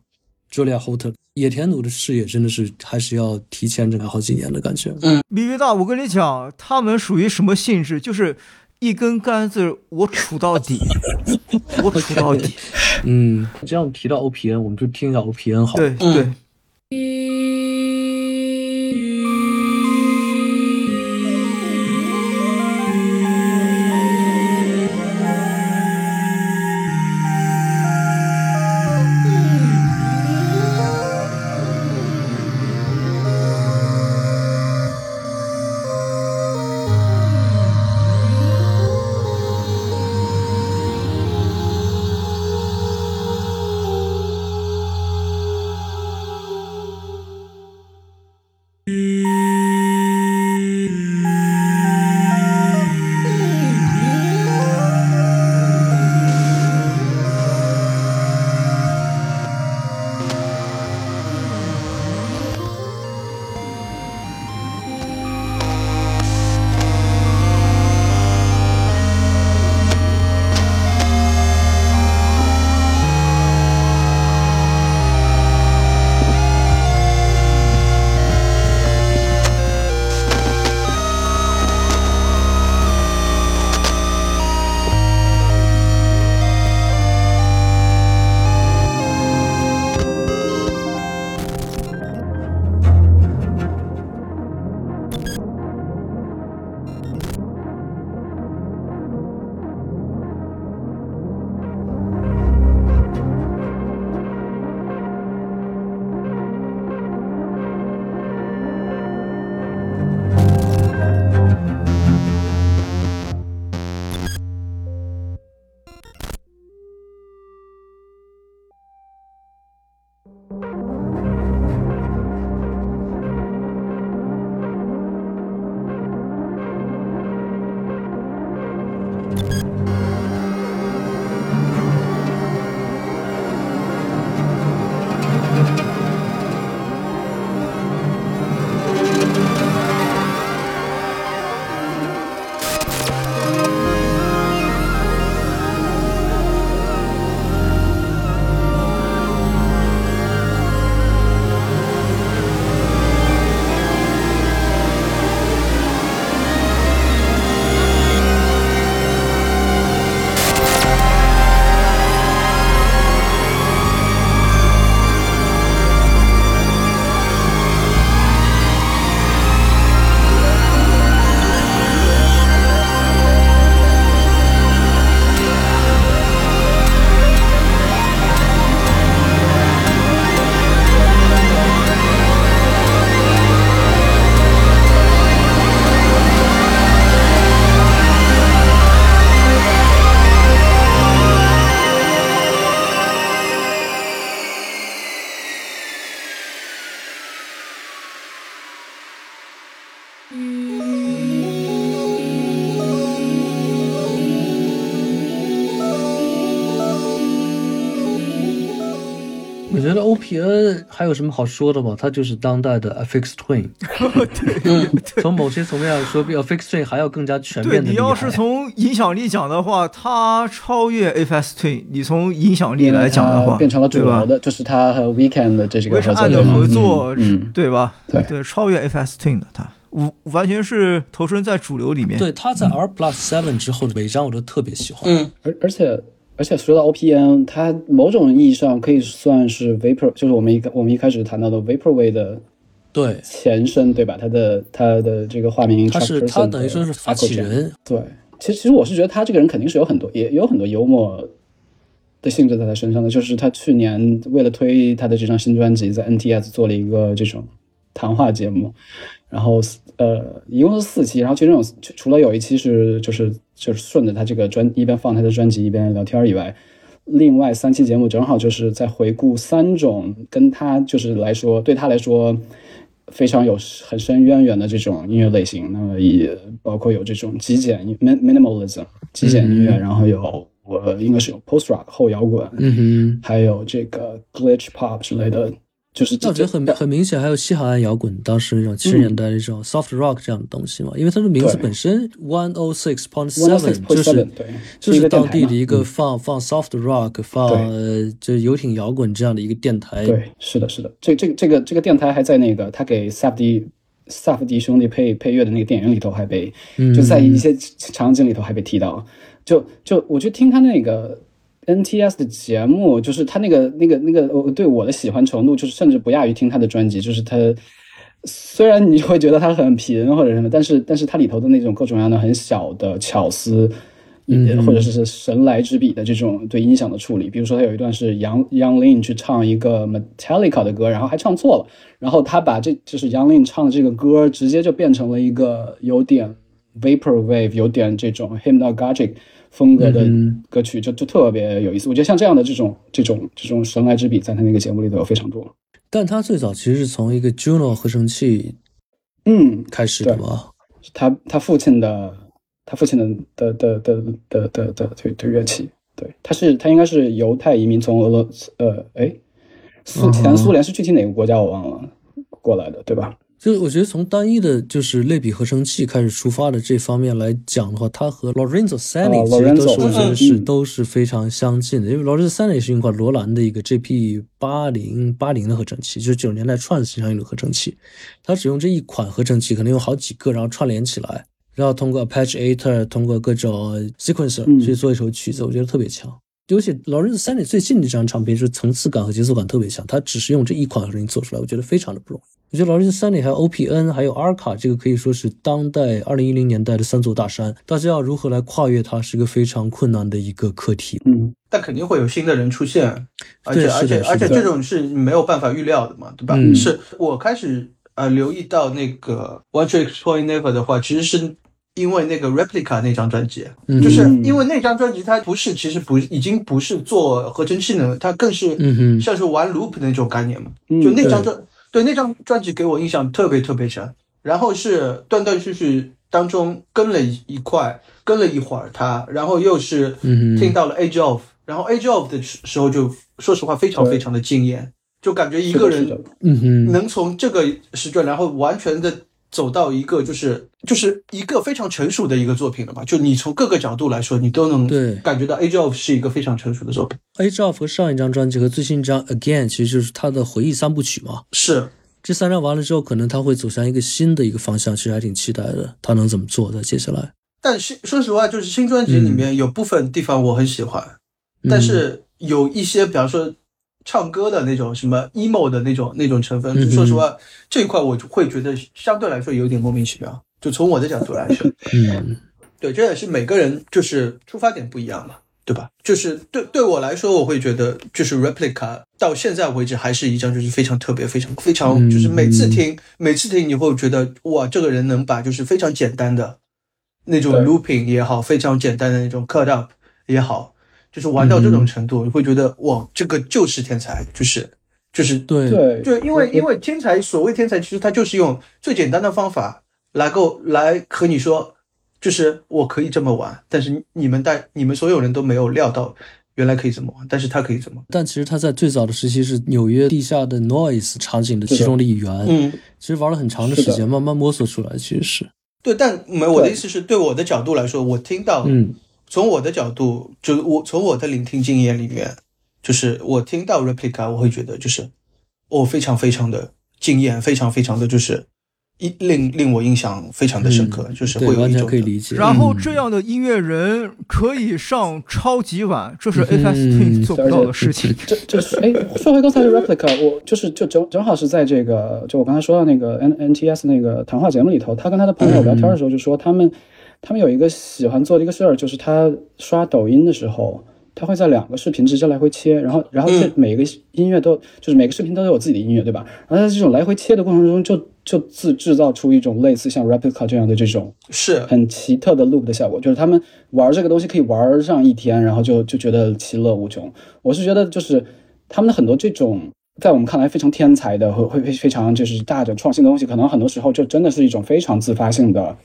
Julia Holter。野田努的视野真的是还是要提前整个好几年的感觉。咪咪大，我跟你讲，他们属于什么性质？就是一根杆子，我杵到底，我杵到底。嗯，这样提到 OPN，我们就听一下 OPN 好了。对对。我觉得 OPN 还有什么好说的吗？它就是当代的 FX Twin。对从某些层面来说，比 FX Twin 还要更加全，面的。你要是从影响力讲的话，它超越 FS Twin。你从影响力来讲的话，变成了主流的，就是它和 Weekend 的这几个合作对吗合作，嗯，对吧？对对，超越 FS Twin 的它，完完全是投身在主流里面。对，他在 R Plus Seven 之后的尾张，我都特别喜欢。嗯，而而且而且说到 OPN，它某种意义上可以算是 Vapor，就是我们一个我们一开始谈到的 Vaporwave 的对，前身，对吧？它的它的这个化名，他是他等于说是发起人。对，其实其实我是觉得他这个人肯定是有很多也有很多幽默的性质在他身上的。就是他去年为了推他的这张新专辑，在 NTS 做了一个这种谈话节目，然后呃一共是四期，然后其中有除除了有一期是就是就是顺着他这个专一边放他的专辑一边聊天以外。另外三期节目正好就是在回顾三种跟他就是来说对他来说非常有很深渊源的这种音乐类型，那么也包括有这种极简 min minimalism 极简音乐，然后有我应该是有 post rock 后摇滚，嗯哼还有这个 glitch pop 之类的，就我觉得很很明显，还有西海岸摇滚，当时那种七十年代那种 soft rock 这样的东西嘛，因为它的名字本身 One O Six Point Seven 就是对就是当地的一个嗯。放放 soft rock 放呃就是游艇摇滚这样的一个电台。对，是的，是的，这这个这个这个电台还在那个他给萨福迪萨福迪兄弟配配乐的那个电影里头还被，嗯。就在一些场景里头还被提到。就就我去听他那个 NTS 的节目，就是他那个那个那个，我对我的喜欢程度，就是甚至不亚于听他的专辑。就是他虽然你会觉得他很贫或者什么，但是但是他里头的那种各种各样的很小的巧思。嗯或者是神来之笔的这种对音响的处理，比如说他有一段是杨杨 Lin 去唱一个 Metallica 的歌，然后还唱错了，然后他把这就是杨 Lin 唱的这个歌直接就变成了一个有点 vaporwave，有点这种 hypnagogic 风格的嗯歌曲，就就特别有意思。我觉得像这样的这种这种这种神来之笔，在他那个节目里头有非常多。但他最早其实是从一个 Juno 合成器嗯，开始的嘛。他他父亲的他父亲的的的的的的的的的乐器，对，他是他应该是犹太移民从俄罗斯呃哎苏前苏联是具体哪个国家我忘了过来的，对吧？就是我觉得从单一的就是类比合成器开始出发的这方面来讲的话，它和 Lorenzo Sani 哦其实都是我觉得是嗯都是非常相近的，因为 Lorenzo Sanni 是用过罗兰的一个 GP 八零八零的合成器，就是九十年代 trance 上用的合成器，它只用这一款合成器，可能用好几个，然后串联起来，然后通过 Arpeggiator，通过各种 sequencer 嗯去做一首曲子，我觉得特别强。尤其 Lorenzo Sani 最近的这张唱片，就是层次感和节奏感特别强，他只是用这一款合成器做出来，我觉得非常的不容易。我觉得 Lorenzo Sani 还有 OPN 还有 Arca 这个可以说是当代二零一零年代的三座大山，大家要如何来跨越它，是个非常困难的一个课题。嗯，但肯定会有新的人出现，而且而且而且。这种是没有办法预料的嘛，对吧？嗯。是我开始呃留意到那个 One Trick Pony Never 的话，其实是因为那个 Replica 那张专辑，嗯。就是。因为那张专辑它不是其实不已经不是做合成器能，它更是像是玩 loop 的那种概念嘛，嗯。就那张对。专对那张专辑给我印象特别特别深，然后是断断续续当中跟了一一块，跟了一会儿他，然后又是嗯听到了 Age of，然后 Age of 的时时候就说实话非常非常的惊艳，就感觉一个人。嗯哼，能从这个时段，然后完全的走到一个就是就是一个非常成熟的一个作品了吧？就你从各个角度来说，你都能对感觉到 Age of 是一个非常成熟的作品。Age of 和上一张专辑和最新一张 Again 其实就是他的回忆三部曲嘛。是，这三张完了之后，可能他会走向一个新的一个方向，其实还挺期待的。他能怎么做的接下来？但是说实话，就是新专辑里面有部分地方我很喜欢，嗯但是有一些，比方说唱歌的那种什么 emo 的那种那种成分，说实话，这一块我就会觉得相对来说有点莫名其妙。就从我的角度来说，嗯对，这也是每个人就是出发点不一样嘛，对吧？就是对对我来说，我会觉得就是 Replica 到现在为止还是一张就是非常特别、非常非常，嗯就是每次听每次听你会觉得哇，这个人能把就是非常简单的那种对 looping 也好，非常简单的那种 cut up 也好，就是玩到这种程度，你会觉得哇，这个就是天才，就是就是对。对，就因为因为天才，所谓天才，其实他就是用最简单的方法来够来和你说，就是我可以这么玩，但是你们大你们所有人都没有料到原来可以这么玩，但是他可以这么。但其实他在最早的时期是纽约地下的 noise 场景的其中的一员，嗯，其实玩了很长的时间，慢慢摸索出来，其实是，对，但没我的意思是对我的角度来说，我听到，嗯，从我的角度，就我从我的聆听经验里面，就是我听到 replica，我会觉得就是我非常非常的惊艳，非常非常的就是一令令我印象非常的深刻，就是嗯对，完全会有一种可以理解。然后嗯这样的音乐人可以上超级碗，这是嗯 FS Twin 做不到的事情。这这是哎，说回刚才的 replica，我就是就正正好是在这个就我刚才说到那个 N N T S 那个谈话节目里头，他跟他的朋友聊天的时候就说他们、他们有一个喜欢做的一个事儿，就是他刷抖音的时候。他会在两个视频之间来回切，然后，然后这嗯每个音乐都、就是每个视频都有自己的音乐，对吧？然后在这种来回切的过程中就，就自制造出一种类似像 replica 这样的这种是很奇特的 loop 的效果，就是他们玩这个东西可以玩上一天，然后就就觉得其乐无穷。我是觉得就是他们的很多这种在我们看来非常天才的和会非非常就是大的创新的东西，可能很多时候就真的是一种非常自发性的。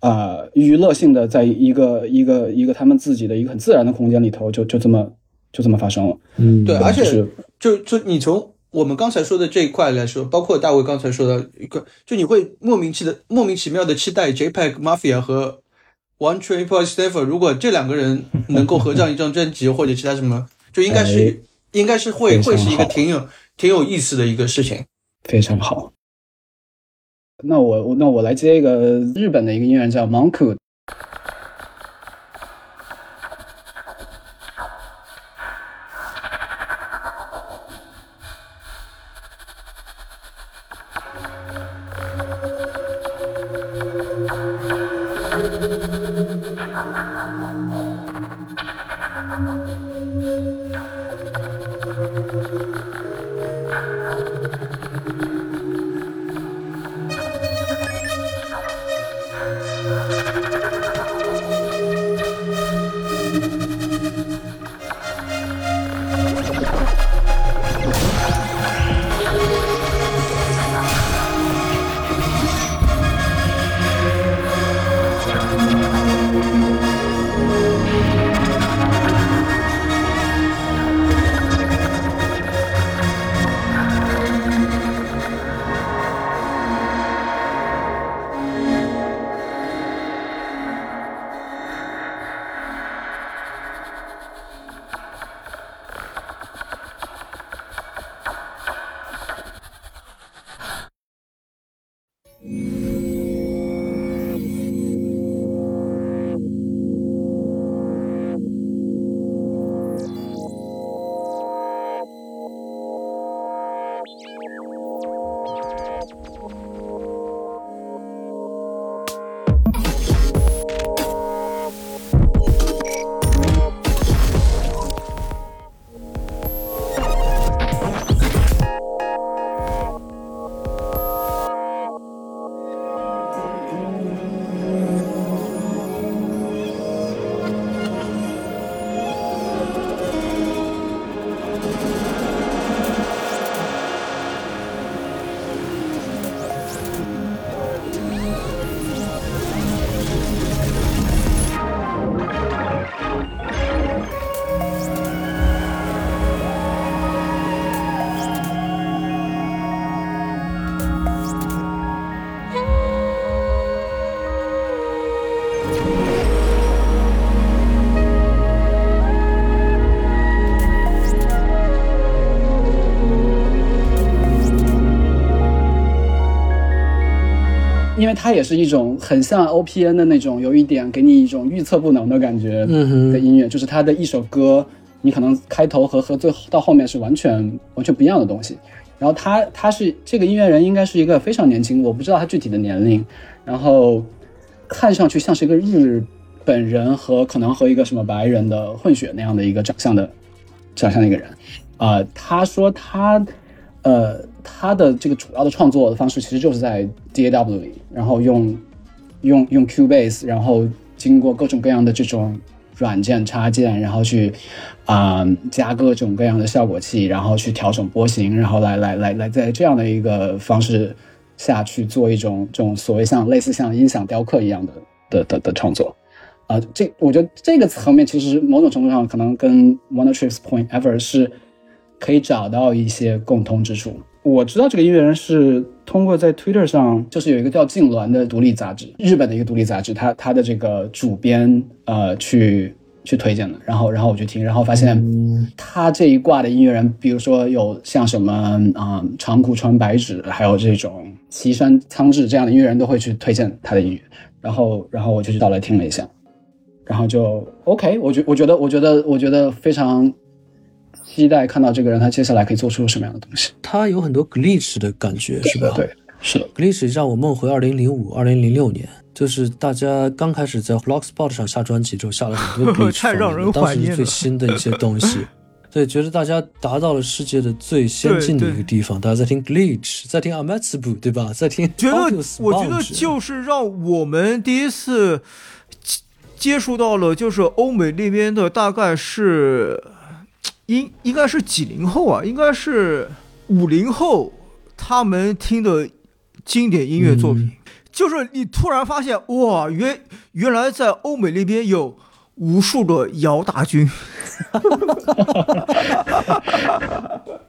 呃，娱乐性的，在一个一个一个他们自己的一个很自然的空间里头，就就这么就这么发生了。嗯，对，而且就是就就你从我们刚才说的这一块来说，包括大卫刚才说的一个，就你会莫名其的莫名其妙的期待 JPEG Mafia 和 One Train Point Staffer，如果这两个人能够合 上一张专辑或者其他什么，就应该是、哎应该是会会是一个挺有挺有意思的一个事情。非常好。那我我那我来接一个日本的一个音乐人叫 Monku，为它也是一种很像 OPN 的那种，有一点给你一种预测不能的感觉的音乐，就是它的一首歌，你可能开头和和最后到后面是完全完全不一样的东西。然后他他是这个音乐人，应该是一个非常年轻，我不知道他具体的年龄，然后看上去像是一个日本人和可能和一个什么白人的混血那样的一个长相的长相的一个人。啊、他说他呃他的这个主要的创作的方式其实就是在 DAW 里，然后用用用 Cubase，然后经过各种各样的这种软件插件，然后去啊、加各种各样的效果器，然后去调整波形，然后来来来来在这样的一个方式下去做一种这种所谓像类似像音响雕刻一样的的的的创作。啊、这我觉得这个层面其实某种程度上可能跟 Wonder Trips Point Ever 是可以找到一些共通之处。我知道这个音乐人是通过在 Twitter 上，就是有一个叫痉挛的独立杂志，日本的一个独立杂志，他他的这个主编呃去去推荐的，然后然后我去听，然后发现他这一挂的音乐人，比如说有像什么啊、呃长谷川白纸，还有这种岐山苍治这样的音乐人都会去推荐他的音乐，然后然后我就去找来听了一下，然后就 OK，我觉我觉得我觉得我觉得非常期待看到这个人他接下来可以做出什么样的东西。他有很多 glitch 的感觉，是吧？对，是的，glitch 让我梦回二零零五、二零零六年，就是大家刚开始在 Blogspot 上下专辑之后，下了很多 glitch，太让人当时怀念了最新的一些东西。对，觉得大家达到了世界的最先进的一个地方，大家在听 glitch，在听 Amatsubu，对吧？在听觉得我觉得就是让我们第一次接接触到了，就是欧美那边的大概是应应该是几零后啊，应该是五零后，他们听的经典音乐作品，就是你突然发现哇，原原来在欧美那边有无数的姚大军。